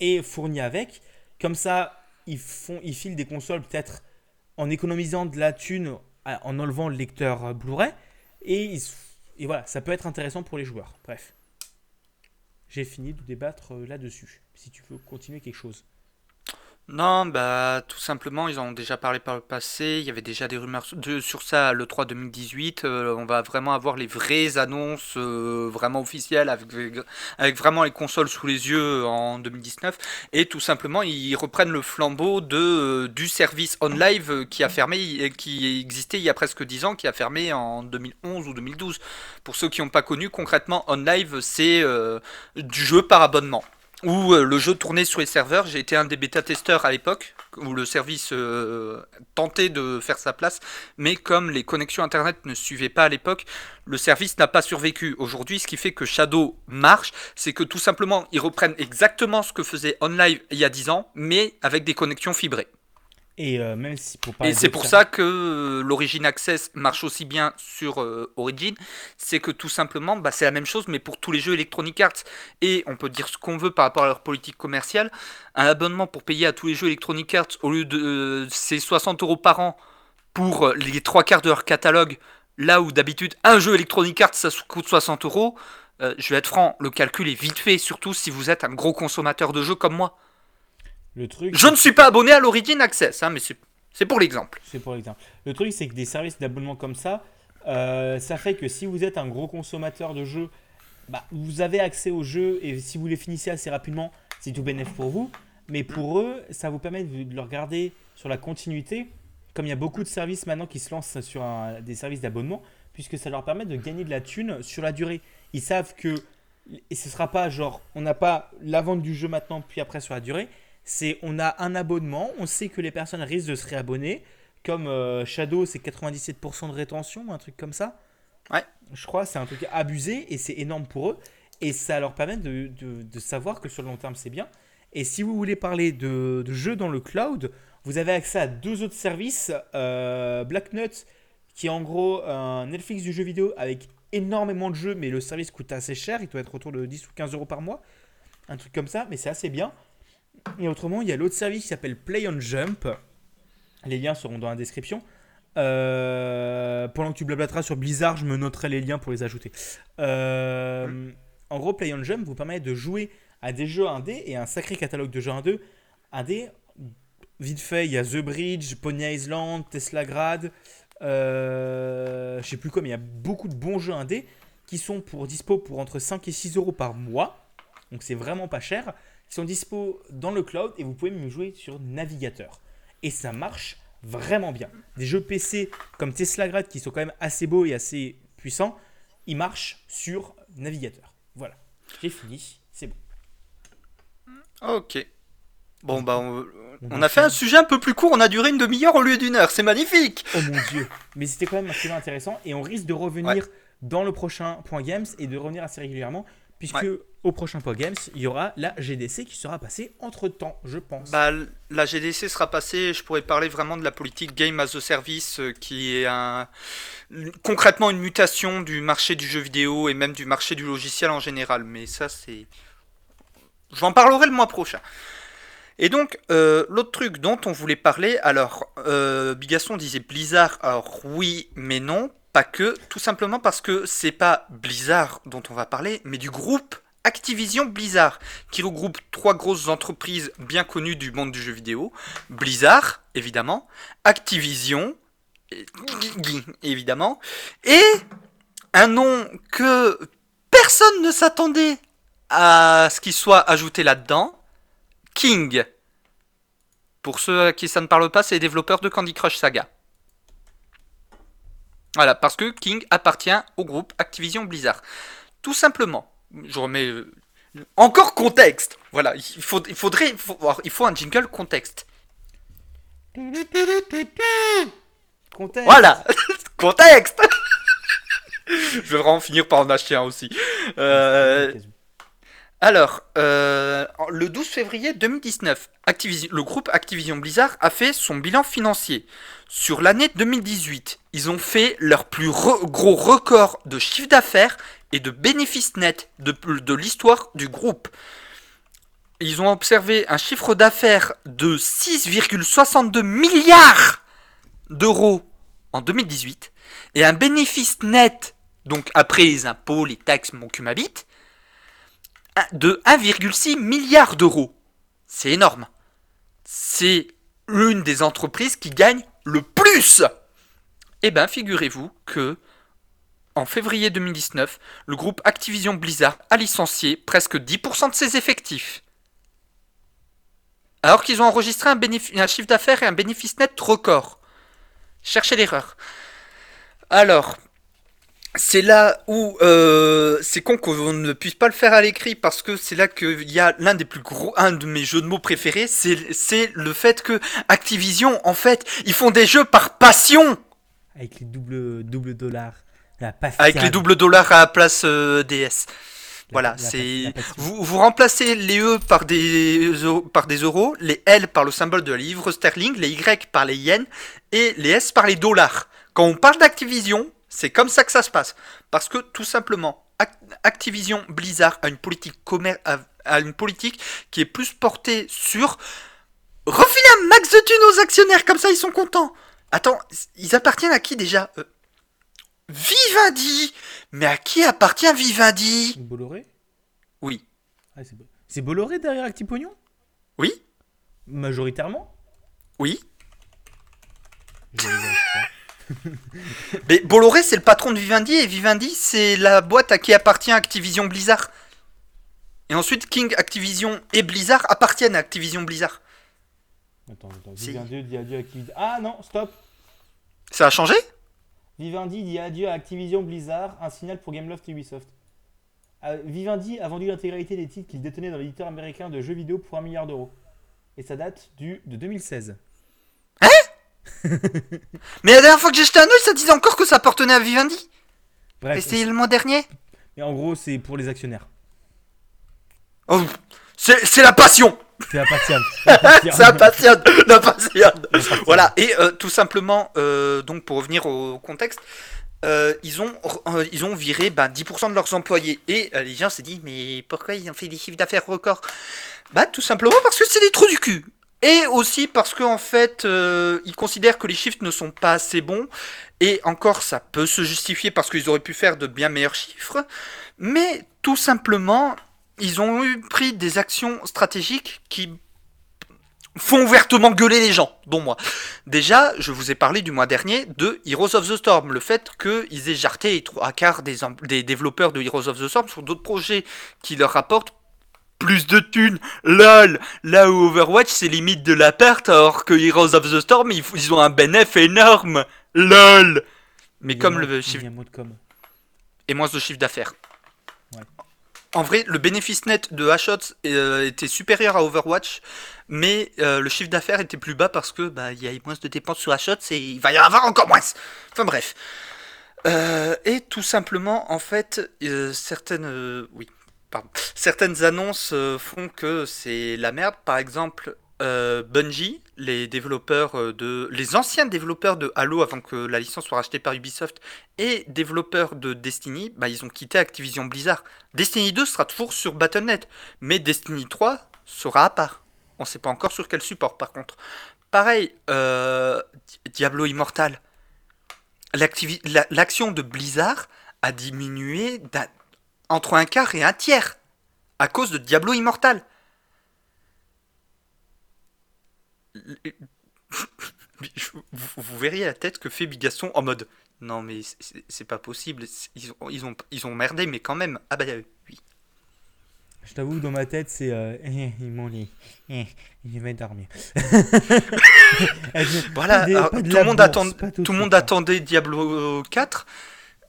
et fourni avec. Comme ça, ils, font, ils filent des consoles peut-être en économisant de la thune en enlevant le lecteur Blu-ray et, et voilà, ça peut être intéressant pour les joueurs. Bref. J'ai fini de débattre euh, là-dessus. Si tu veux continuer quelque chose. Non, bah tout simplement, ils ont déjà parlé par le passé, il y avait déjà des rumeurs de- sur ça à l'E3 2018, euh, on va vraiment avoir les vraies annonces euh, vraiment officielles avec, vraiment les consoles sous les yeux en 2019, et tout simplement ils reprennent le flambeau de, euh, du service OnLive qui a fermé, qui existait il y a presque 10 ans, qui a fermé en 2011 ou 2012. Pour ceux qui n'ont pas connu, concrètement OnLive c'est euh, du jeu par abonnement où euh, le jeu tournait sur les serveurs. J'ai été un des bêta-testeurs à l'époque, où le service euh, tentait de faire sa place, mais comme les connexions Internet ne suivaient pas à l'époque, le service n'a pas survécu. Aujourd'hui, ce qui fait que Shadow marche, c'est que tout simplement, ils reprennent exactement ce que faisait OnLive il y a 10 ans, mais avec des connexions fibrées. Et euh, même si pour Et c'est pour ça que euh, l'Origin Access marche aussi bien sur euh, Origin, c'est que tout simplement, bah, c'est la même chose, mais pour tous les jeux Electronic Arts. Et on peut dire ce qu'on veut par rapport à leur politique commerciale. Un abonnement pour payer à tous les jeux Electronic Arts, au lieu de euh, ces 60 euros par an pour les trois quarts de leur catalogue, là où d'habitude un jeu Electronic Arts ça coûte 60 euros. je vais être franc, le calcul est vite fait, surtout si vous êtes un gros consommateur de jeux comme moi. Le truc. Je ne suis pas abonné à l'Origin Access, hein, mais c'est pour l'exemple. C'est pour l'exemple. Le truc, c'est que des services d'abonnement comme ça, euh, ça fait que si vous êtes un gros consommateur de jeux, bah, vous avez accès aux jeux et si vous les finissez assez rapidement, c'est tout bénéf pour vous. Mais pour eux, ça vous permet de, de le regarder sur la continuité. Comme il y a beaucoup de services maintenant qui se lancent sur un- des services d'abonnement, puisque ça leur permet de gagner de la thune sur la durée. Ils savent que, et ce sera pas genre, on n'a pas la vente du jeu maintenant, puis après sur la durée. C'est on a un abonnement, on sait que les personnes risquent de se réabonner. Comme euh, Shadow, c'est 97% de rétention, un truc comme ça. Ouais. Je crois c'est un truc abusé et c'est énorme pour eux. Et ça leur permet de, de- de savoir que sur le long terme, c'est bien. Et si vous voulez parler de, de jeux dans le cloud, vous avez accès à deux autres services. Euh, Black Nut, qui est en gros un Netflix du jeu vidéo avec énormément de jeux, mais le service coûte assez cher. Il doit être autour de 10 ou 15 euros par mois. Un truc comme ça, mais c'est assez bien. Et autrement, il y a l'autre service qui s'appelle Play on Jump. Les liens seront dans la description. Euh, pendant que tu blablateras sur Blizzard, je me noterai les liens pour les ajouter. Euh, en gros, Play on Jump vous permet de jouer à des jeux indés et un sacré catalogue de jeux indés. indés. Vite fait, il y a The Bridge, Pony Island, Tesla Grad, euh, je sais plus quoi, mais il y a beaucoup de bons jeux indés qui sont pour dispo pour entre 5 et 6 euros par mois. Donc c'est vraiment pas cher. Qui sont dispo dans le cloud et vous pouvez même jouer sur navigateur. Et ça marche vraiment bien. Des jeux PC comme Tesla Grad qui sont quand même assez beaux et assez puissants, ils marchent sur navigateur. Voilà. J'ai fini. C'est bon. Ok. Bon, bah, on, a fait un sujet un peu plus court, on a duré une demi-heure au lieu d'une heure, c'est magnifique! Oh mon dieu. Mais c'était quand même un sujet intéressant et on risque de revenir dans le prochain Point Games et de revenir assez régulièrement puisque Ouais. au prochain Point Games, il y aura la GDC qui sera passée entre temps, je pense. Bah, la GDC sera passée, je pourrais parler vraiment de la politique Game as a Service, euh, qui est un, concrètement une mutation du marché du jeu vidéo et même du marché du logiciel en général, mais ça c'est... J'en parlerai le mois prochain. Et donc, euh, l'autre truc dont on voulait parler, alors, euh, Bigasson disait Blizzard, alors oui, mais non, pas que, tout simplement parce que c'est pas Blizzard dont on va parler, mais du groupe Activision Blizzard, qui regroupe trois grosses entreprises bien connues du monde du jeu vidéo. Blizzard, évidemment, Activision, évidemment, et un nom que personne ne s'attendait à ce qu'il soit ajouté là-dedans, King. Pour ceux à qui ça ne parle pas, c'est les développeurs de Candy Crush Saga. Voilà, parce que King appartient au groupe Activision Blizzard. Tout simplement. Je remets euh, encore contexte. Voilà, il, faut, il faudrait, il faut, il faut un jingle contexte. Contexte. Voilà, contexte. Je vais vraiment finir par en acheter un aussi. Euh, Alors, euh, le 12 février 2019, Activision- le groupe Activision Blizzard a fait son bilan financier. Sur l'année 2018, ils ont fait leur plus gros record de chiffre d'affaires et de bénéfices nets de, l'histoire du groupe. Ils ont observé un chiffre d'affaires de 6,62 milliards d'euros en 2018 et un bénéfice net, donc après les impôts, les taxes, mon cul m'habite, de 1,6 milliard d'euros. C'est énorme. C'est l'une des entreprises qui gagne le plus. Eh bien, figurez-vous que en février 2019, le groupe Activision Blizzard a licencié presque 10% de ses effectifs. Alors qu'ils ont enregistré un, chiffre d'affaires et un bénéfice net record. Cherchez l'erreur. Alors, c'est là où euh, c'est con qu'on ne puisse pas le faire à l'écrit parce que c'est là qu'il y a l'un des plus gros, un de mes jeux de mots préférés, c'est c'est le fait que Activision, en fait, ils font des jeux par passion Avec les doubles, doubles dollars. La avec les doubles dollars à la place euh, DS. Voilà, c'est vous, vous remplacez les E par des, par des euros, les L par le symbole de la livre sterling, les Y par les yens et les S par les dollars. Quand on parle d'Activision, c'est comme ça que ça se passe. Parce que tout simplement, Ac- Activision Blizzard a une politique a, une politique qui est plus portée sur refiler un max de thunes aux actionnaires, comme ça ils sont contents. Attends, ils appartiennent à qui déjà? Euh, Vivendi. Mais à qui appartient Vivendi? Bolloré? Oui. Ah, C'est Bolloré derrière Actipognon? Oui. Majoritairement? Oui Mais Bolloré, c'est le patron de Vivendi, et Vivendi, c'est la boîte à qui appartient Activision Blizzard. Et ensuite, King, Activision et Blizzard appartiennent à Activision Blizzard. Attends, attends. Vivendi dit adieu à Activision. Ah non, stop Ça a changé? Vivendi dit adieu à Activision Blizzard, un signal pour Gameloft et Ubisoft. Euh, Vivendi a vendu l'intégralité des titres qu'il détenait dans l'éditeur américain de jeux vidéo pour un milliard d'euros. Et ça date du, de 2016. Mais la dernière fois que j'ai jeté un œil, ça disait encore que ça appartenait à Vivendi. Et c'était le mois dernier. mais en gros, c'est pour les actionnaires. Oh, c'est c'est la passion C'est la passionne. Ça passionne La passionne Voilà, et euh, tout simplement, euh, donc pour revenir au contexte, euh, ils, ont, euh, ils ont viré bah, 10% de leurs employés. Et euh, les gens se disent, mais pourquoi ils ont fait des chiffres d'affaires records? Bah tout simplement parce que c'est des trous du cul. Et aussi parce qu'en fait, euh, ils considèrent que les chiffres ne sont pas assez bons. Et encore, ça peut se justifier parce qu'ils auraient pu faire de bien meilleurs chiffres. Mais tout simplement, ils ont eu pris des actions stratégiques qui font ouvertement gueuler les gens, dont moi. Déjà, je vous ai parlé du mois dernier de Heroes of the Storm, le fait qu'ils aient jarté les trois quarts des, des développeurs de Heroes of the Storm sur d'autres projets qui leur rapportent plus de thunes. LOL Là où Overwatch c'est limite de la perte, alors que Heroes of the Storm ils, ont un bénéf énorme. LOL Mais comme le chiffre et moins de chiffre d'affaires. Ouais. En vrai, le bénéfice net de Hashot euh, était supérieur à Overwatch, mais euh, le chiffre d'affaires était plus bas parce que bah il y a moins de dépenses sur Hashot et il va y en avoir encore moins. Enfin bref. Euh, et tout simplement, en fait, euh, certaines, oui, certaines annonces euh, font que c'est la merde. Par exemple, euh, Bungie, les développeurs euh, de, les anciens développeurs de Halo avant que la licence soit rachetée par Ubisoft et développeurs de Destiny, bah, ils ont quitté Activision Blizzard. Destiny 2 sera toujours sur Battle.net, mais Destiny 3 sera à part. On sait pas encore sur quel support par contre. Pareil, Di- Diablo Immortal. L'action de Blizzard a diminué entre un quart et un tiers à cause de Diablo Immortal. vous, vous verriez la tête que fait Bigaston en mode non mais c'est- pas possible ils ont, ils ont ils ont merdé mais quand même ah bah euh, oui Je t'avoue, dans ma tête, c'est. Euh, eh, ils m'ont dit. Eh, je vais dormir. voilà Des- alors, pas de tout le monde attend tout monde ça. attendait Diablo 4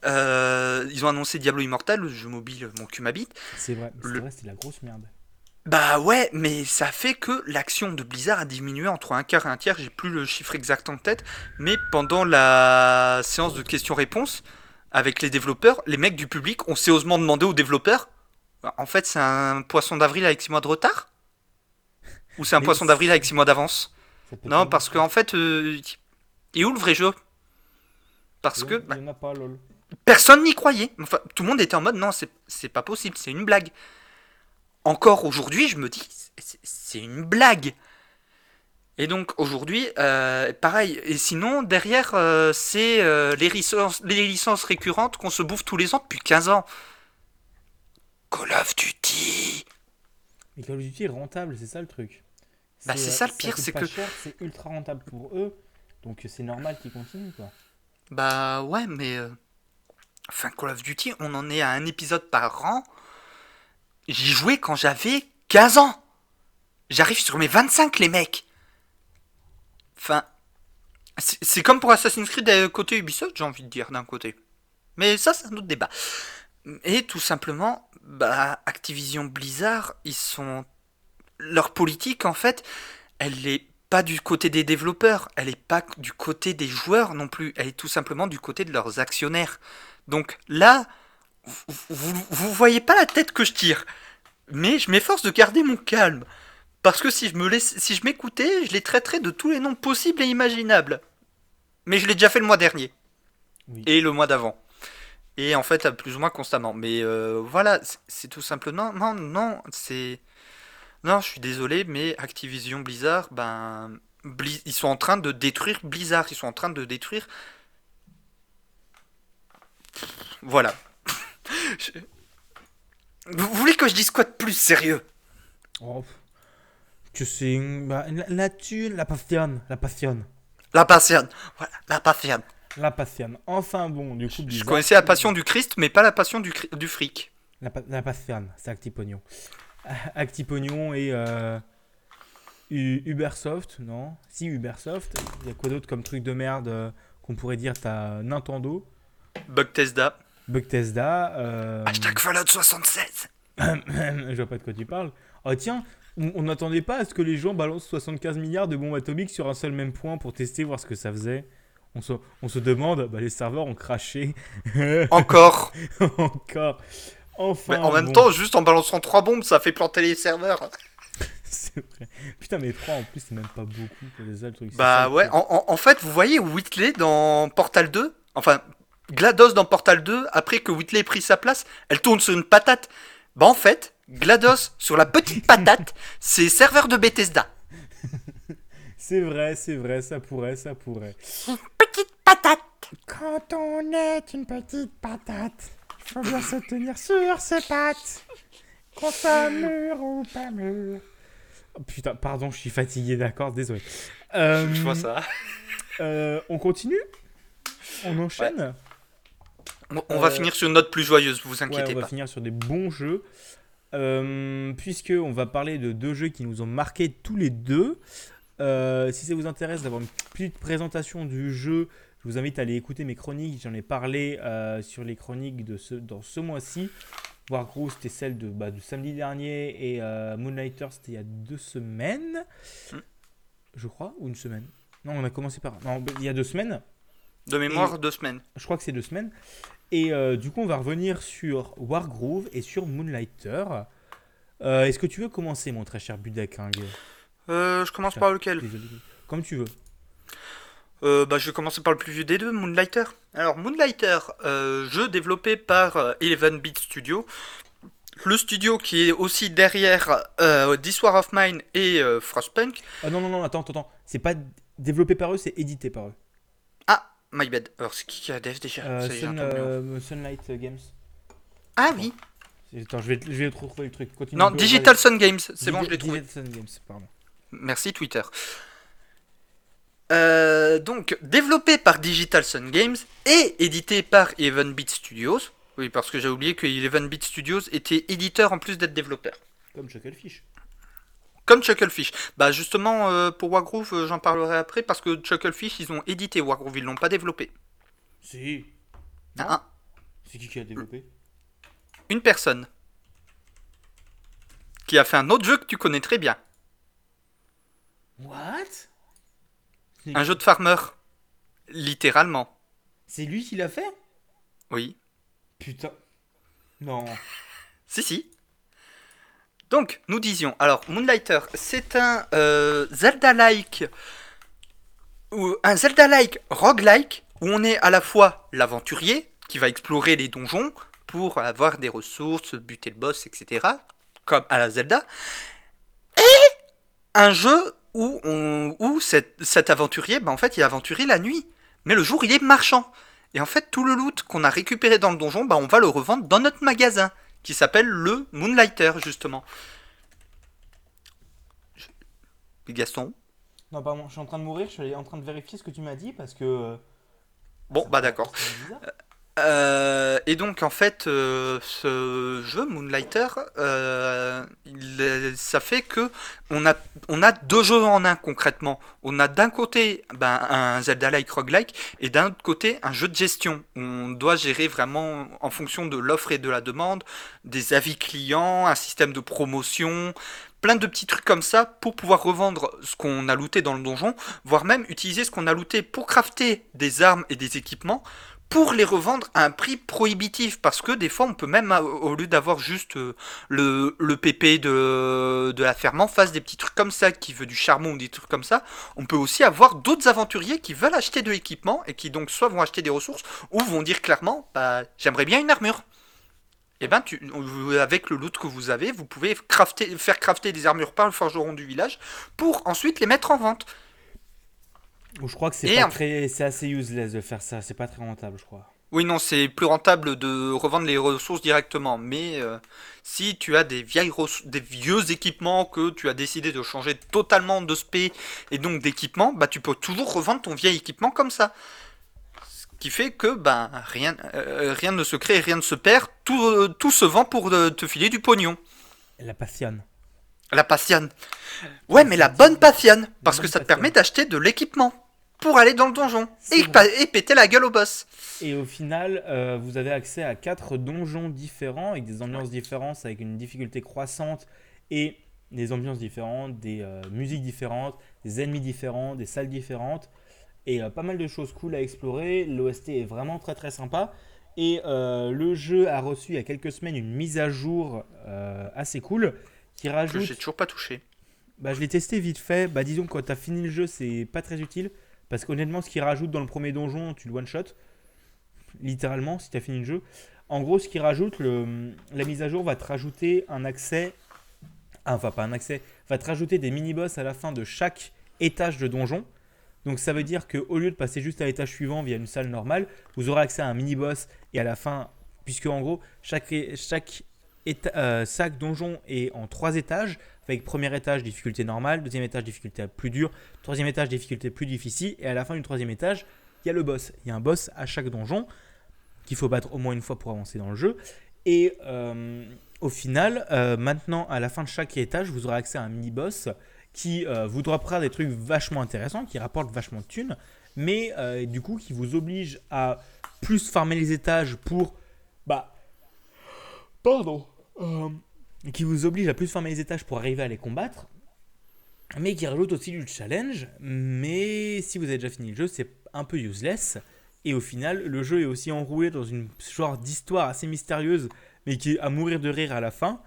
Euh, ils ont annoncé Diablo Immortal le jeu mobile mon cul m'habite. C'est vrai, c'est Le- vrai, c'était la grosse merde. bah ouais mais ça fait que l'action de Blizzard a diminué entre un quart et un tiers j'ai plus le chiffre exact en tête mais pendant la séance de questions-réponses avec les développeurs les mecs du public ont sérieusement demandé aux développeurs En fait, c'est un poisson d'avril avec 6 mois de retard? Ou c'est un Mais poisson d'avril c'est- avec 6 mois d'avance? Non, parce qu'en fait, euh, il est où le vrai jeu? Parce Il y que en- bah, Il y en a pas, lol. Personne n'y croyait. Enfin, tout le monde était en mode non, c'est c'est pas possible, c'est une blague. Encore aujourd'hui, je me dis, c'est- une blague. Et donc aujourd'hui, euh, pareil. Et sinon, derrière, euh, c'est euh, les, licences, les licences récurrentes qu'on se bouffe tous les ans depuis 15 ans. Call of Duty. Mais Call of Duty est rentable, c'est ça le truc. Bah, c'est ça le pire, c'est que- C'est ultra rentable pour eux, donc c'est normal qu'ils continuent, quoi. Bah ouais, mais... Enfin, Call of Duty, on en est à un épisode par an. J'y jouais quand j'avais 15 ans. J'arrive sur mes 25, les mecs. Enfin, c'est comme pour Assassin's Creed euh, côté Ubisoft, j'ai envie de dire, d'un côté. Mais ça, c'est un autre débat. Et tout simplement, bah, Activision Blizzard, ils sont... Leur politique, en fait, elle est pas du côté des développeurs, elle est pas du côté des joueurs non plus, elle est tout simplement du côté de leurs actionnaires. Donc là, vous, vous, vous voyez pas la tête que je tire, mais je m'efforce de garder mon calme. Parce que si je me laisse, si je m'écoutais, je les traiterais de tous les noms possibles et imaginables. Mais je l'ai déjà fait le mois dernier Oui. et le mois d'avant. Et en fait, plus ou moins constamment. Mais euh, voilà, c'est- tout simplement. Non, non, c'est. Non, je suis désolé, mais Activision Blizzard, ben. Ils sont en train de détruire Blizzard. Ils sont en train de détruire. Voilà. Je- Vous voulez que je dise quoi de plus sérieux? Oh, que c'est bah, la, la passionne, la passionne, La passion. Voilà, la passion. la passionne. Enfin bon, du coup, Je connaissais la passion du Christ, mais pas la passion du, du fric. La, la passionne, c'est Actipognon. Actipognon et euh, Ubersoft, non? Si, Ubersoft. Il y a quoi d'autre comme truc de merde euh, qu'on pourrait dire T'as Nintendo, Bugtesda. Bethesda. Euh... Hashtag Fallout 76. je vois pas de quoi tu parles. Oh tiens, on n'attendait pas à ce que les gens balancent 75 milliards de bombes atomiques sur un seul même point pour tester, voir ce que ça faisait. On se, on se demande, bah, les serveurs ont craché. Encore. Encore. Enfin. Mais en même bon, temps, juste en balançant trois bombes, ça fait planter les serveurs. c'est vrai. Putain, mais 3 en plus, c'est même pas beaucoup pour les autres trucs. Bah ouais, en- en fait, vous voyez Whitley dans Portal 2, enfin, GLaDOS dans Portal 2, après que Whitley ait pris sa place, elle tourne sur une patate. Bah en fait, GLaDOS sur la petite patate, c'est serveur de Bethesda. C'est vrai, c'est vrai, ça pourrait, ça pourrait. Petite patate Quand on est une petite patate, il faut bien se tenir sur ses pattes. Qu'on soit mûr ou pas mûr. Oh, putain, pardon, je suis fatigué, d'accord, désolé. Euh, Je vois ça. euh, on continue? On enchaîne? On va Euh, finir sur une note plus joyeuse, vous Ouais, inquiétez on va pas. finir sur des bons jeux. Euh, puisque on va parler de deux jeux qui nous ont marqués tous les deux. Euh, si ça vous intéresse d'avoir une petite présentation du jeu, je vous invite à aller écouter mes chroniques. J'en ai parlé euh, sur les chroniques de ce, dans ce mois-ci. Wargroove, c'était celle de, bah, de samedi dernier et Moonlighter, c'était il y a deux semaines. Hmm. Je crois, ou une semaine. Non, on a commencé par. Non, il y a deux semaines. De mémoire, deux semaines. Je crois que c'est deux semaines. Et euh, du coup, on va revenir sur Wargroove et sur Moonlighter. Euh, Est-ce que tu veux commencer, mon très cher Budaking Euh, je commence par lequel? Désolé. Comme tu veux. Bah, je vais commencer par le plus vieux des deux, Moonlighter. Alors, Moonlighter, jeu développé par 11 Bit Studio. Le studio qui est aussi derrière This War of Mine et Frostpunk. Ah non, non, non, attends, attends, attends. C'est pas développé par eux, c'est édité par eux. My bad. Alors, c'est qui qui a dev déjà? Euh, Ça y est, j'ai Sun- un de euh, Sunlight Games. Ah oui. Attends, je vais, je vais retrouver le truc. Continue. Non, Digital Sun Games. C'est bon, Digi- je l'ai trouvé. Digital Sun Games, pardon. Merci Twitter. Euh, donc, développé par Digital Sun Games et édité par 11 Bit Studios. Oui, parce que j'ai oublié que 11 Bit Studios était éditeur en plus d'être développeur. Comme Chucklefish. Comme Chucklefish. Bah justement, euh, pour Wargroove, euh, j'en parlerai après parce que Chucklefish, ils ont édité Wargroove, ils l'ont pas développé. Si. Non. Ah, C'est qui qui a développé? Une personne qui a fait un autre jeu que tu connais très bien. What? Un jeu de farmer. Littéralement. C'est lui qui l'a fait? Oui. Putain. Non. Si, si. Donc, nous disions, alors Moonlighter, c'est un euh, Zelda-like ou un Zelda-like roguelike où on est à la fois l'aventurier qui va explorer les donjons pour avoir des ressources, buter le boss, etc. Comme à la Zelda, et un jeu où, où cet, cet aventurier, ben en fait, il est aventurier la nuit, mais le jour, il est marchand. Et en fait, tout le loot qu'on a récupéré dans le donjon, ben on va le revendre dans notre magasin, qui s'appelle le Moonlighter, justement. Je- Gaston Non, pardon, je suis en train de mourir, je suis en train de vérifier ce que tu m'as dit parce que. euh, Bon, bah d'accord. Euh, et donc en fait, euh, ce jeu Moonlighter, euh, ça fait que on a deux jeux en un concrètement. On a d'un côté ben, un Zelda-like roguelike et d'un autre côté un jeu de gestion. On doit gérer vraiment en fonction de l'offre et de la demande, des avis clients, un système de promotion, plein de petits trucs comme ça pour pouvoir revendre ce qu'on a looté dans le donjon, voire même utiliser ce qu'on a looté pour crafter des armes et des équipements pour les revendre à un prix prohibitif parce que des fois on peut même au lieu d'avoir juste euh, le, le PP de, la ferme en face des petits trucs comme ça qui veut du charbon ou des trucs comme ça on peut aussi avoir d'autres aventuriers qui veulent acheter de l'équipement et qui donc soit vont acheter des ressources ou vont dire clairement bah j'aimerais bien une armure et ben tu, avec le loot que vous avez vous pouvez faire crafter des armures par le forgeron du village pour ensuite les mettre en vente Ou je crois que c'est très, c'est assez useless de faire ça, c'est pas très rentable, je crois. Oui, non, c'est plus rentable de revendre les ressources directement. Mais euh, si tu as des, vieilles des vieux équipements que tu as décidé de changer totalement de spé et donc d'équipement, bah tu peux toujours revendre ton vieil équipement comme ça. Ce qui fait que bah, rien, euh, rien ne se crée, rien ne se perd. Tout, euh, tout se vend pour te filer du pognon. La passionne. La passionne. Ouais, mais la bonne passionne. Parce que ça te permet d'acheter de l'équipement pour aller dans le donjon et, péter la gueule au boss. Et au final, euh, vous avez accès à quatre donjons différents avec des ambiances différentes, avec une difficulté croissante et des ambiances différentes, des euh, musiques différentes, des ennemis différents, des salles différentes et euh, pas mal de choses cool à explorer. L'OST est vraiment très très sympa. Et le jeu a reçu il y a quelques semaines une mise à jour assez cool qui rajoute j'ai toujours pas touché. bah, je l'ai testé vite fait. Bah, disons que quand tu as fini le jeu, c'est pas très utile. Parce qu'honnêtement, ce qu'il rajoute dans le premier donjon, tu le one-shot. Littéralement, si tu as fini le jeu. En gros, ce qu'il rajoute, la mise à jour va te rajouter un accès. ah, Enfin, pas un accès. Va te rajouter des mini-boss à la fin de chaque étage de donjon. Donc ça veut dire qu'au lieu de passer juste à l'étage suivant via une salle normale, vous aurez accès à un mini-boss et à la fin, puisque en gros, chaque, euh, chaque donjon est en trois étages, avec premier étage difficulté normale, deuxième étage difficulté plus dure, troisième étage difficulté plus difficile, et à la fin du troisième étage, il y a le boss. Il y a un boss à chaque donjon qu'il faut battre au moins une fois pour avancer dans le jeu. Et euh, au final, euh, maintenant, à la fin de chaque étage, vous aurez accès à un mini-boss qui euh, vous droppera des trucs vachement intéressants, qui rapportent vachement de thunes, mais du coup qui vous oblige à plus farmer les étages pour... Bah... Pardon. Euh, qui vous oblige à plus farmer les étages pour arriver à les combattre, mais qui rajoute aussi du challenge. Mais si vous avez déjà fini le jeu, c'est un peu useless. Et au final, le jeu est aussi enroulé dans une genre d'histoire assez mystérieuse, mais qui est à mourir de rire à la fin.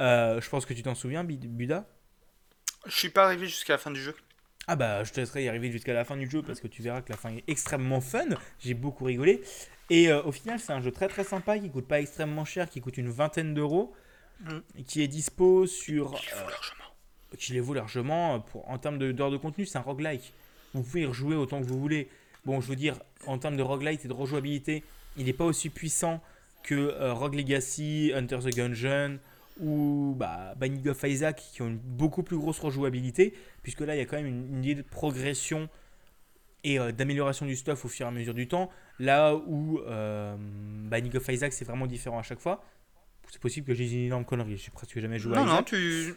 Euh, je pense que tu t'en souviens, Buda? Je suis pas arrivé jusqu'à la fin du jeu. Ah bah je te laisserai y arriver jusqu'à la fin du jeu parce que tu verras que la fin est extrêmement fun. J'ai beaucoup rigolé. Et euh, au final c'est un jeu très très sympa qui coûte pas extrêmement cher, qui coûte une vingtaine d'euros, Mm. qui est dispo sur... Il faut euh, largement. qui les vaut largement. euh, Pour, en termes de- d'heures de, contenu, c'est un roguelike. Vous pouvez y rejouer autant que vous voulez. Bon, je veux dire, en termes de roguelite et de rejouabilité, il n'est pas aussi puissant que euh, Rogue Legacy, Hunter the Gungeon ou bah, Binding of Isaac qui ont une beaucoup plus grosse rejouabilité, puisque là, il y a quand même une, une idée de progression et euh, d'amélioration du stuff au fur et à mesure du temps. Là où euh, Binding of Isaac, c'est vraiment différent à chaque fois. C'est possible que j'ai une énorme connerie, je presque jamais joué à Non, non, Isaac. tu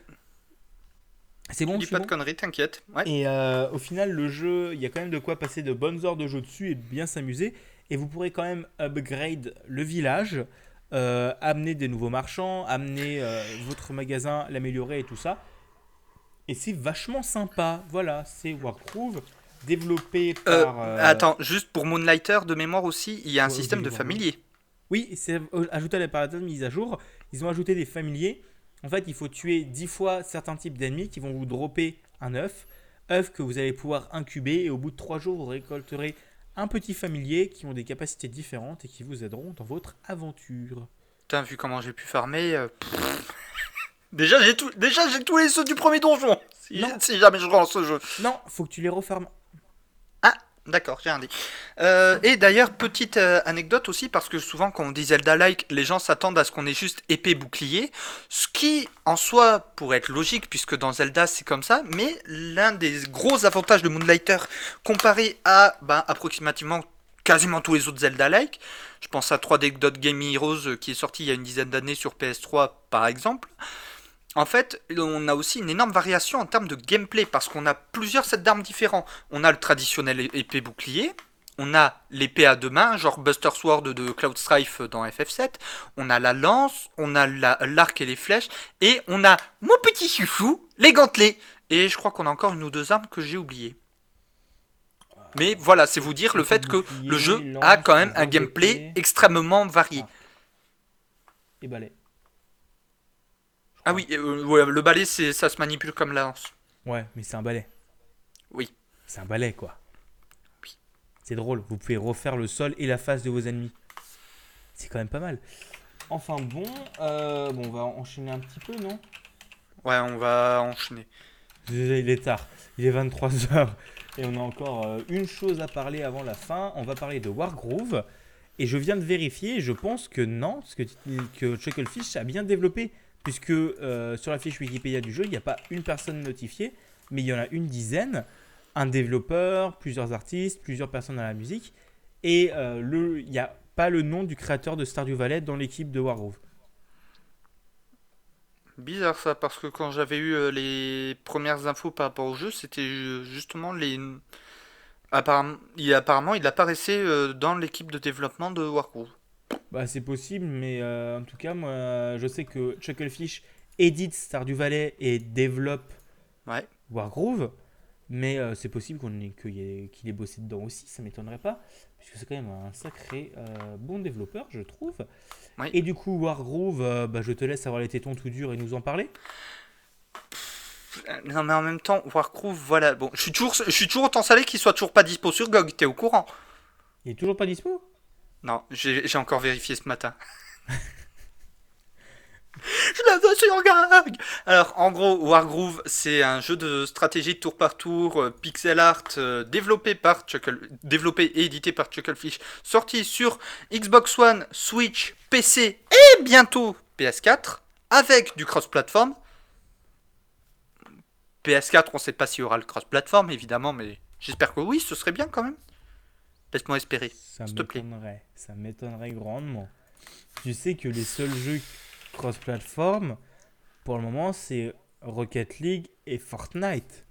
C'est bon, dis c'est pas bon de conneries, t'inquiète. Ouais. Et euh, au final, le jeu, il y a quand même de quoi passer de bonnes heures de jeu dessus et bien s'amuser. Et vous pourrez quand même upgrade le village, euh, amener des nouveaux marchands, amener euh, votre magasin, l'améliorer et tout ça. Et c'est vachement sympa. Voilà, c'est Wargroove, développé Euh, par. euh, Attends, juste pour Moonlighter, de mémoire aussi, il y a un système de oublie, familier. Oui, c'est ajouté à la de mise à jour. Ils ont ajouté des familiers. En fait, il faut tuer 10 fois certains types d'ennemis qui vont vous dropper un œuf. œuf que vous allez pouvoir incuber et au bout de 3 jours, vous récolterez un petit familier qui ont des capacités différentes et qui vous aideront dans votre aventure. Putain, vu comment j'ai pu farmer. euh. Déjà, j'ai tout... Déjà, j'ai tous les ceux du premier donjon. Si, Non. si jamais je relance ce jeu. Non, faut que tu les refermes. D'accord, j'ai rien dit. Euh, et d'ailleurs, petite euh, anecdote aussi, parce que souvent quand on dit Zelda-like, les gens s'attendent à ce qu'on ait juste épée bouclier, ce qui en soi pourrait être logique, puisque dans Zelda c'est comme ça, mais l'un des gros avantages de Moonlighter comparé à ben, approximativement quasiment tous les autres Zelda-like, je pense à 3D Dot Game Heroes euh, qui est sorti il y a une dizaine d'années sur PS3 par exemple, en fait, on a aussi une énorme variation en termes de gameplay parce qu'on a plusieurs sets d'armes différents. On a le traditionnel épée bouclier, on a l'épée à deux mains, genre Buster Sword de Cloud Strife dans FF7, on a la lance, on a la- l'arc et les flèches, et on a mon petit chouchou, les gantelets. Et je crois qu'on a encore une ou deux armes que j'ai oubliées. Mais voilà, c'est vous dire le fait que le jeu a quand même un gameplay extrêmement varié. Ah. Et balai. Ah oui, euh, ouais, le balai, c'est- ça se manipule comme la lance. Ouais, mais c'est un balai. Oui. C'est un balai, quoi. Oui. C'est drôle, vous pouvez refaire le sol et la face de vos ennemis. C'est quand même pas mal. Enfin bon, euh, bon, on va enchaîner un petit peu, non? Ouais, on va enchaîner. Déjà, il est tard. Il est 23h. Et on a encore euh, une chose à parler avant la fin. On va parler de Wargroove. Et je viens de vérifier. Je pense que non. Parce que, que Chucklefish a bien développé. Puisque euh, sur la fiche Wikipédia du jeu, il n'y a pas une personne notifiée. Mais il y en a une dizaine. Un développeur, plusieurs artistes, plusieurs personnes à la musique. Et euh, il n'y a pas le nom du créateur de Stardew Valley dans l'équipe de Wargroove. Bizarre ça, parce que quand j'avais eu euh, les premières infos par rapport au jeu, c'était justement les. Apparemment, il, apparaissait dans l'équipe de développement de Wargroove. Bah, c'est possible, mais euh, en tout cas, moi, je sais que Chucklefish édite Stardew Valley et développe Ouais. Wargroove, mais euh, c'est possible qu'on ait- qu'il ait, qu'il ait bossé dedans aussi, ça m'étonnerait pas, puisque c'est quand même un sacré euh, bon développeur, je trouve. Oui. Et du coup, Wargroove, euh, bah, je te laisse avoir les tétons tout durs et nous en parler. Non, mais en même temps, Wargroove, voilà. Bon, je suis toujours, je suis toujours autant salé qu'il soit toujours pas dispo sur GOG, t'es au courant? Il est toujours pas dispo? Non, j'ai encore vérifié ce matin. Je l'avais sur GOG Alors, en gros, Wargroove, c'est un jeu de stratégie tour par tour, euh, pixel art, euh, développé par Chuckle, développé et édité par Chucklefish, sorti sur Xbox One, Switch, PC et bientôt PS4, avec du cross-platform. PS4, on sait pas s'il y aura le cross-platform, évidemment, mais j'espère que oui, ce serait bien quand même. Laisse-moi espérer. Ça m'étonnerait, ça m'étonnerait grandement. Tu sais que les seuls jeux cross-platform, pour le moment, c'est Rocket League et Fortnite.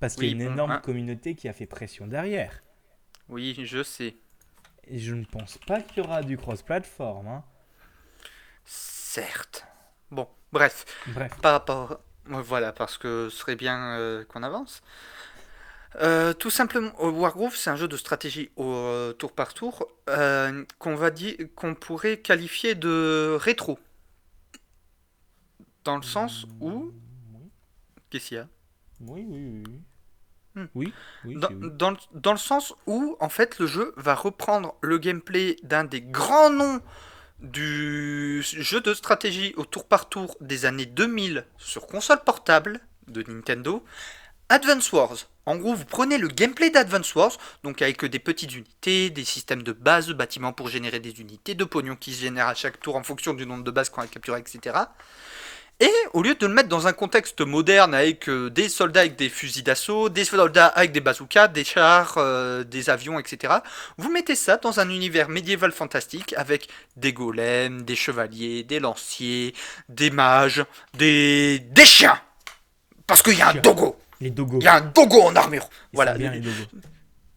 Parce qu'il y a une bon, énorme hein. communauté qui a fait pression derrière. Oui, je sais. Et je ne pense pas qu'il y aura du cross-platform. hein. Certes. Bon, bref, Bref, par rapport... Voilà, parce que ce serait bien euh, qu'on avance. Euh, tout simplement, Wargroove, c'est un jeu de stratégie au euh, tour par tour euh, qu'on va dire qu'on pourrait qualifier de rétro. Dans le sens où... oui, Qu'est-ce qu'il y a? Oui, oui. Oui, Hmm. oui, oui, dans, c'est oui. dans le, dans le sens où, en fait, le jeu va reprendre le gameplay d'un des grands noms du jeu de stratégie au tour par tour des années 2000 sur console portable de Nintendo, Advance Wars. En gros, vous prenez le gameplay d'Advance Wars, donc avec des petites unités, des systèmes de base, de bâtiments pour générer des unités, de pognon qui se génèrent à chaque tour en fonction du nombre de bases qu'on a capturé, etc. Et au lieu de le mettre dans un contexte moderne avec euh, des soldats avec des fusils d'assaut, des soldats avec des bazookas, des chars, euh, des avions, etc., vous mettez ça dans un univers médiéval fantastique avec des golems, des chevaliers, des lanciers, des mages, des, des chiens. Parce qu'il y a un dogo. Les dogos. Il y a un dogo en armure. Ils Voilà. sont bien les dogos.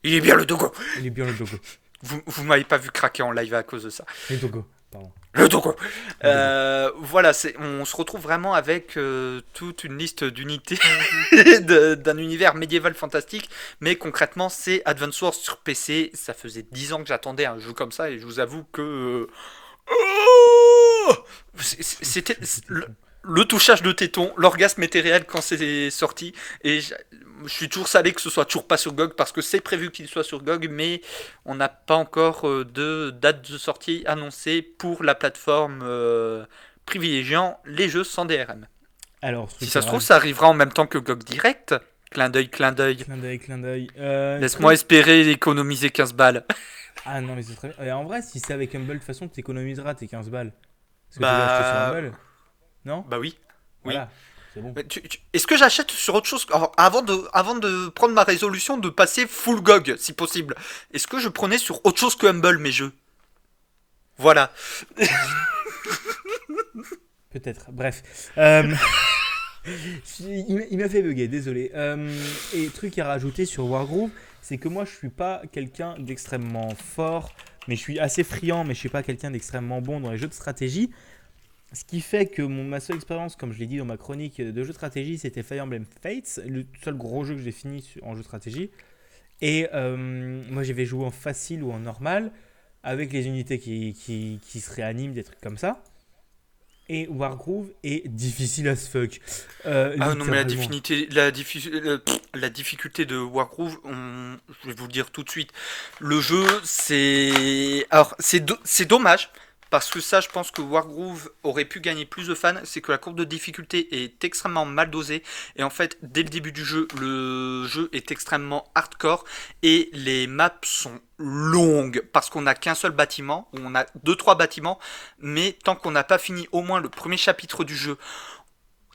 Il est bien le dogo. Il est bien le dogo. Vous, vous m'avez pas vu craquer en live à cause de ça. Les dogos, pardon. Le dogo. Euh, voilà, on se retrouve vraiment avec euh, toute une liste d'unités d'un univers médiéval fantastique, mais concrètement c'est Advance Wars sur PC. Ça faisait 10 ans que j'attendais un jeu comme ça et je vous avoue que euh, oh c'était le, touchage de téton, l'orgasme était réel quand c'est sorti. Et je, suis toujours salé que ce soit toujours pas sur GOG parce que c'est prévu qu'il soit sur GOG, mais on n'a pas encore euh, de date de sortie annoncée pour la plateforme euh, privilégiant les jeux sans DRM. Alors, Si ça se trouve, ça arrivera en même temps que GOG Direct. Clin d'œil, clin d'œil. Clin d'œil, clin d'œil. Euh, Laisse-moi espérer économiser 15 balles. Ah non, mais c'est très bien. Et en vrai, si c'est avec Humble, de toute façon, tu économiseras tes 15 balles. Parce que Bah, tu l'as acheté sur Humble. Non Bah oui. Oui. Voilà, c'est bon. Tu- Est-ce que j'achète sur autre chose Alors, avant de, avant de prendre ma résolution de passer full GOG, si possible, est-ce que je prenais sur autre chose que Humble mes jeux? Voilà. Peut-être. Bref. Euh, il m'a- il m'a fait bugger, désolé. Euh, et truc à rajouter sur Wargroove, c'est que moi je suis pas quelqu'un d'extrêmement fort, mais je suis assez friand, mais je suis pas quelqu'un d'extrêmement bon dans les jeux de stratégie. Ce qui fait que mon, ma seule expérience, comme je l'ai dit dans ma chronique de jeu de stratégie, c'était Fire Emblem Fates, le seul gros jeu que j'ai fini en jeu de stratégie. Et euh, moi j'avais joué en facile ou en normal, avec les unités qui, qui, qui se réaniment, des trucs comme ça. Et Wargroove est difficile as fuck. Euh, Ah non, mais la, difficulté, la, diffi- pff, la difficulté de Wargroove, on- je vais vous le dire tout de suite. Le jeu, c'est. Alors, c'est dommage. Parce que ça, je pense que Wargroove aurait pu gagner plus de fans. C'est que la courbe de difficulté est extrêmement mal dosée. Et en fait, dès le début du jeu, le jeu est extrêmement hardcore. Et les maps sont longues. Parce qu'on n'a qu'un seul bâtiment. Ou on a deux, trois bâtiments. Mais tant qu'on n'a pas fini au moins le premier chapitre du jeu,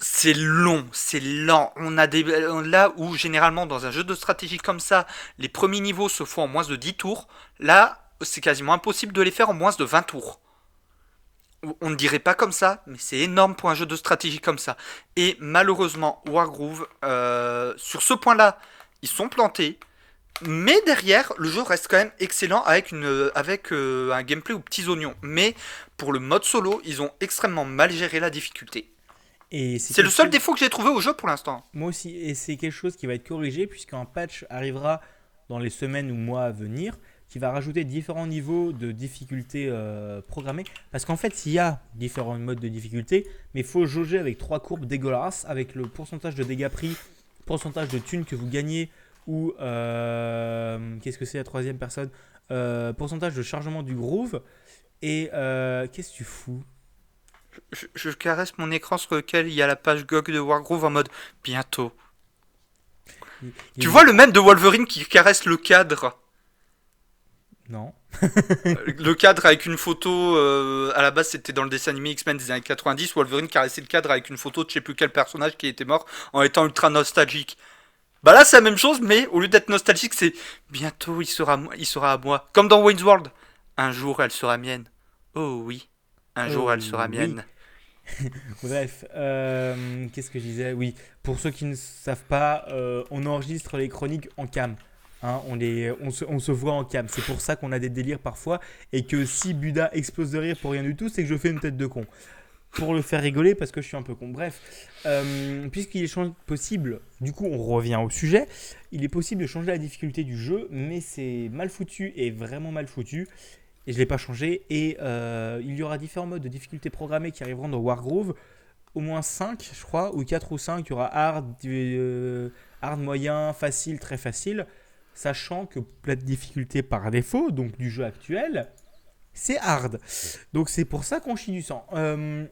c'est long, c'est lent. On a des là où généralement dans un jeu de stratégie comme ça, les premiers niveaux se font en moins de 10 tours. Là, c'est quasiment impossible de les faire en moins de 20 tours. On ne dirait pas comme ça, mais c'est énorme pour un jeu de stratégie comme ça. Et malheureusement, Wargroove, euh, sur ce point-là, ils sont plantés. Mais derrière, le jeu reste quand même excellent avec, une, avec euh, un gameplay aux petits oignons. Mais pour le mode solo, ils ont extrêmement mal géré la difficulté. Et C'est le seul chose- défaut que j'ai trouvé au jeu pour l'instant. Moi aussi, et c'est quelque chose qui va être corrigé puisqu'un patch arrivera dans les semaines ou mois à venir qui va rajouter différents niveaux de difficulté euh, programmés. Parce qu'en fait, il y a différents modes de difficulté, mais il faut jauger avec trois courbes dégueulasses avec le pourcentage de dégâts pris, pourcentage de thunes que vous gagnez ou euh, qu'est-ce que c'est la troisième personne Euh, Pourcentage de chargement du groove. Et euh, qu'est-ce que tu fous? Je, je caresse mon écran sur lequel il y a la page GOG de Wargroove en mode bientôt. Il- Tu vois le même de Wolverine qui caresse le cadre? Non. Le cadre avec une photo, euh, à la base c'était dans le dessin animé X-Men des années 90, Wolverine caressait le cadre avec une photo de je sais plus quel personnage qui était mort en étant ultra nostalgique. Bah là c'est la même chose, mais au lieu d'être nostalgique, c'est bientôt il sera, il sera à moi. Comme dans Wayne's World. Un jour elle sera mienne. Oh oui, un jour Oh elle sera oui. mienne. Bref, euh, qu'est-ce que je disais? Oui, pour ceux qui ne savent pas, euh, on enregistre les chroniques en cam. Hein, on, se, voit en cam. C'est pour ça qu'on a des délires parfois. Et que si Buda explose de rire pour rien du tout, c'est que je fais une tête de con. Pour le faire rigoler parce que je suis un peu con. Bref, euh, puisqu'il est possible, du coup on revient au sujet, il est possible de changer la difficulté du jeu, mais c'est mal foutu et vraiment mal foutu. Et je ne l'ai pas changé. Et euh, il y aura différents modes de difficulté programmés qui arriveront dans Wargroove. Au moins 5, je crois, ou 4 ou 5. Il y aura hard, euh, hard moyen, facile, très facile. Sachant que la difficulté par défaut, donc du jeu actuel, c'est hard. Donc c'est pour ça qu'on chie du sang. Euh,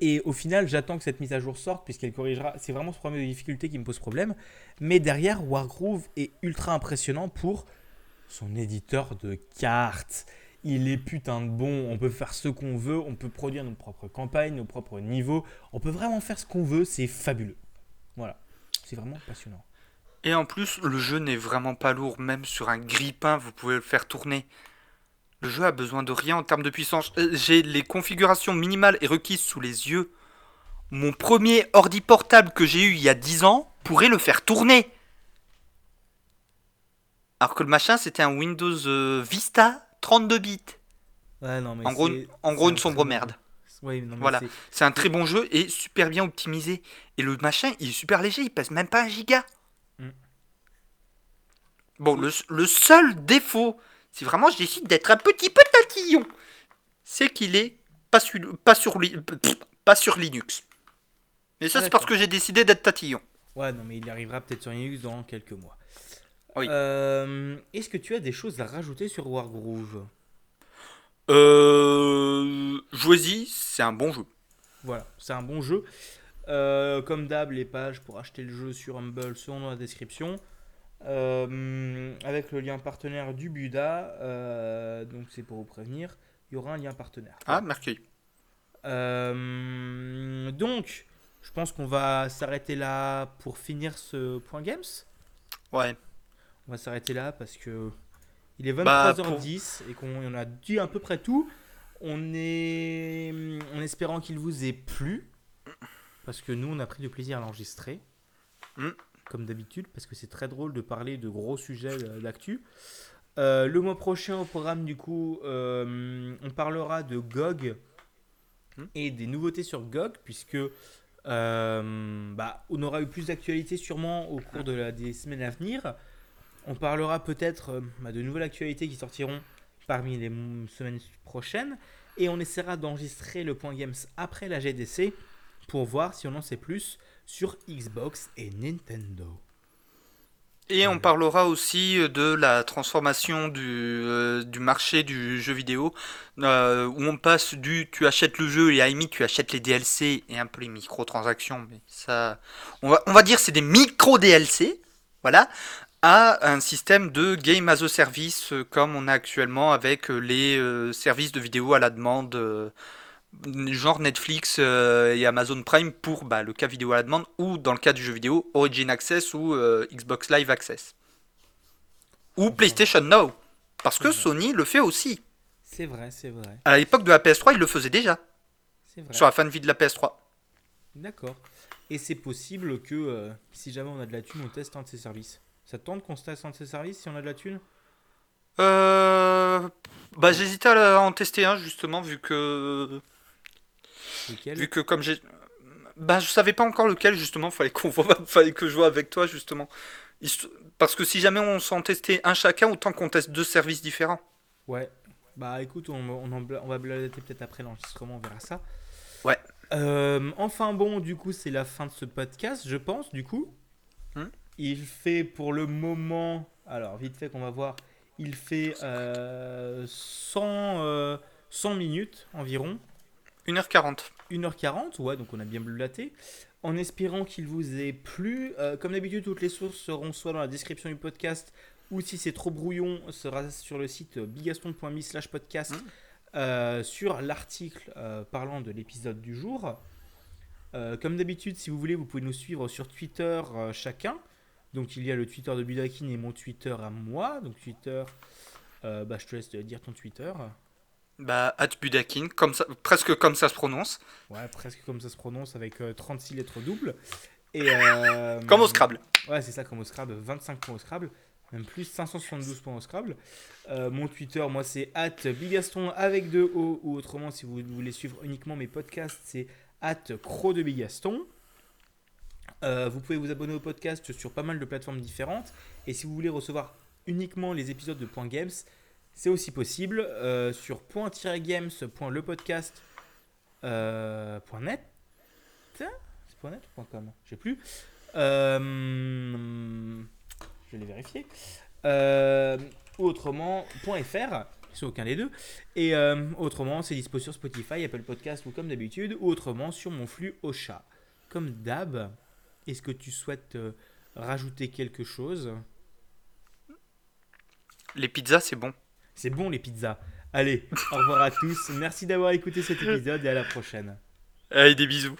et au final, j'attends que cette mise à jour sorte, puisqu'elle corrigera. C'est vraiment ce problème de difficulté qui me pose problème. Mais derrière, Wargroove est ultra impressionnant pour son éditeur de cartes. Il est putain de bon, on peut faire ce qu'on veut, on peut produire nos propres campagnes, nos propres niveaux, on peut vraiment faire ce qu'on veut, c'est fabuleux. Voilà, c'est vraiment passionnant. Et en plus, le jeu n'est vraiment pas lourd, même sur un grippin, vous pouvez le faire tourner. Le jeu a besoin de rien en termes de puissance. Euh, J'ai les configurations minimales et requises sous les yeux. Mon premier ordi portable que j'ai eu il y a 10 ans pourrait le faire tourner. Alors que le machin, c'était un Windows euh, Vista 32 bits. Ouais, non, mais En gros, en gros un une sombre merde. Ouais, non, mais Voilà. c'est- C'est un très bon jeu et super bien optimisé. Et le machin, il est super léger, il pèse même pas un giga. Bon, le, le seul défaut, si vraiment je décide d'être un petit peu tatillon, c'est qu'il est pas, sur- pas, sur, li- pff, pas sur Linux. Mais ça, c'est parce que j'ai décidé d'être tatillon. Ouais, non, mais il arrivera peut-être sur Linux dans quelques mois. Oui. Euh, Est-ce que tu as des choses à rajouter sur Wargroove Euh. Jouez-y, c'est un bon jeu. Voilà, c'est un bon jeu. Euh, comme d'hab, les pages pour acheter le jeu sur Humble seront dans la description. Euh, avec le lien partenaire du Buda, euh, donc c'est pour vous prévenir, il y aura un lien partenaire. Ah, merci. Euh, donc, je pense qu'on va s'arrêter là pour finir ce point games. Ouais. On va s'arrêter là parce que il est Bah, 23h10 et qu'on on a dit à peu près tout. On est en espérant qu'il vous ait plu parce que nous on a pris du plaisir à l'enregistrer Mm. Comme d'habitude parce que c'est très drôle de parler de gros sujets euh, d'actu. Euh, le mois prochain au programme du coup euh, on parlera de GOG Mm. et des nouveautés sur GOG puisque euh, bah, on aura eu plus d'actualités sûrement au cours de la, des semaines à venir. On parlera peut-être bah, de nouvelles actualités qui sortiront parmi les semaines prochaines. Et on essaiera d'enregistrer le point Games après la GDC pour voir si on en sait plus sur Xbox et Nintendo. Et on parlera aussi de la transformation du, euh, du marché du jeu vidéo, euh, où on passe du tu achètes le jeu et à limite tu achètes les DLC et un peu les microtransactions, mais ça, on va, on va dire c'est des micro DLC, voilà, à un système de game as a service euh, comme on a actuellement avec euh, les euh, services de vidéo à la demande. Genre Netflix euh, et Amazon Prime pour bah, le cas vidéo à la demande ou dans le cas du jeu vidéo Origin Access ou euh, Xbox Live Access ou PlayStation Now parce que. Sony le fait aussi C'est vrai, c'est vrai, à l'époque de la PS3 il le faisait déjà c'est vrai. sur la fin de vie de la PS3 D'accord. Et c'est possible que euh, si jamais on a de la thune, on teste un de ces services. Ça te tente qu'on se teste un de ces services si on a de la thune? Euh... bah j'hésitais à en tester un justement vu que Lequel vu que comme j'ai bah je savais pas encore lequel justement fallait qu'on voit fallait que je vois avec toi justement parce que si jamais on s'en testait un chacun autant qu'on teste deux services différents Ouais. Bah écoute, on, on, en bla- on va blablater peut-être après l'enregistrement, on verra ça. Ouais. Euh, enfin bon, du coup, c'est la fin de ce podcast, je pense, du coup. Hmm. Il fait pour le moment... Alors, vite fait qu'on va voir. Il fait euh, 100, euh, 100 minutes environ. 1h40 1h40, ouais, donc on a bien blablaté. En espérant qu'il vous ait plu. Euh, comme d'habitude, toutes les sources seront soit dans la description du podcast ou si c'est trop brouillon, sera sur le site bigaston.me slash podcast Mhm. euh, sur l'article euh, parlant de l'épisode du jour. Euh, comme d'habitude, si vous voulez, vous pouvez nous suivre sur Twitter euh, chacun. Donc il y a le Twitter de Budakin et mon Twitter à moi. Donc Twitter, euh, bah, je te laisse dire ton Twitter. Bah, at Budakin, comme ça, presque comme ça se prononce. Ouais, presque comme ça se prononce avec euh, 36 lettres doubles. Et, euh, Comme au Scrabble. Ouais, c'est ça, comme au Scrabble. 25 points au Scrabble. Même plus, 572 points au Scrabble. Euh, mon Twitter, moi, c'est at Bigaston avec deux O. Ou autrement, si vous voulez suivre uniquement mes podcasts, c'est at Cro de Bigaston. Euh, vous pouvez vous abonner au podcast sur pas mal de plateformes différentes. Et si vous voulez recevoir uniquement les épisodes de Point Games, c'est aussi possible euh, sur point-games.lepodcast euh, C'est .net ou .com? Je sais plus. Euh, je vais les vérifier. Euh, ou autrement, .fr, c'est aucun des deux. Et autrement, c'est dispo sur Spotify, Apple Podcast ou comme d'habitude, ou autrement sur mon flux Ocha. Comme d'hab, est-ce que tu souhaites rajouter quelque chose? Les pizzas, c'est bon. C'est bon les pizzas. Allez, au revoir à tous. Merci d'avoir écouté cet épisode et à la prochaine. Allez, des bisous.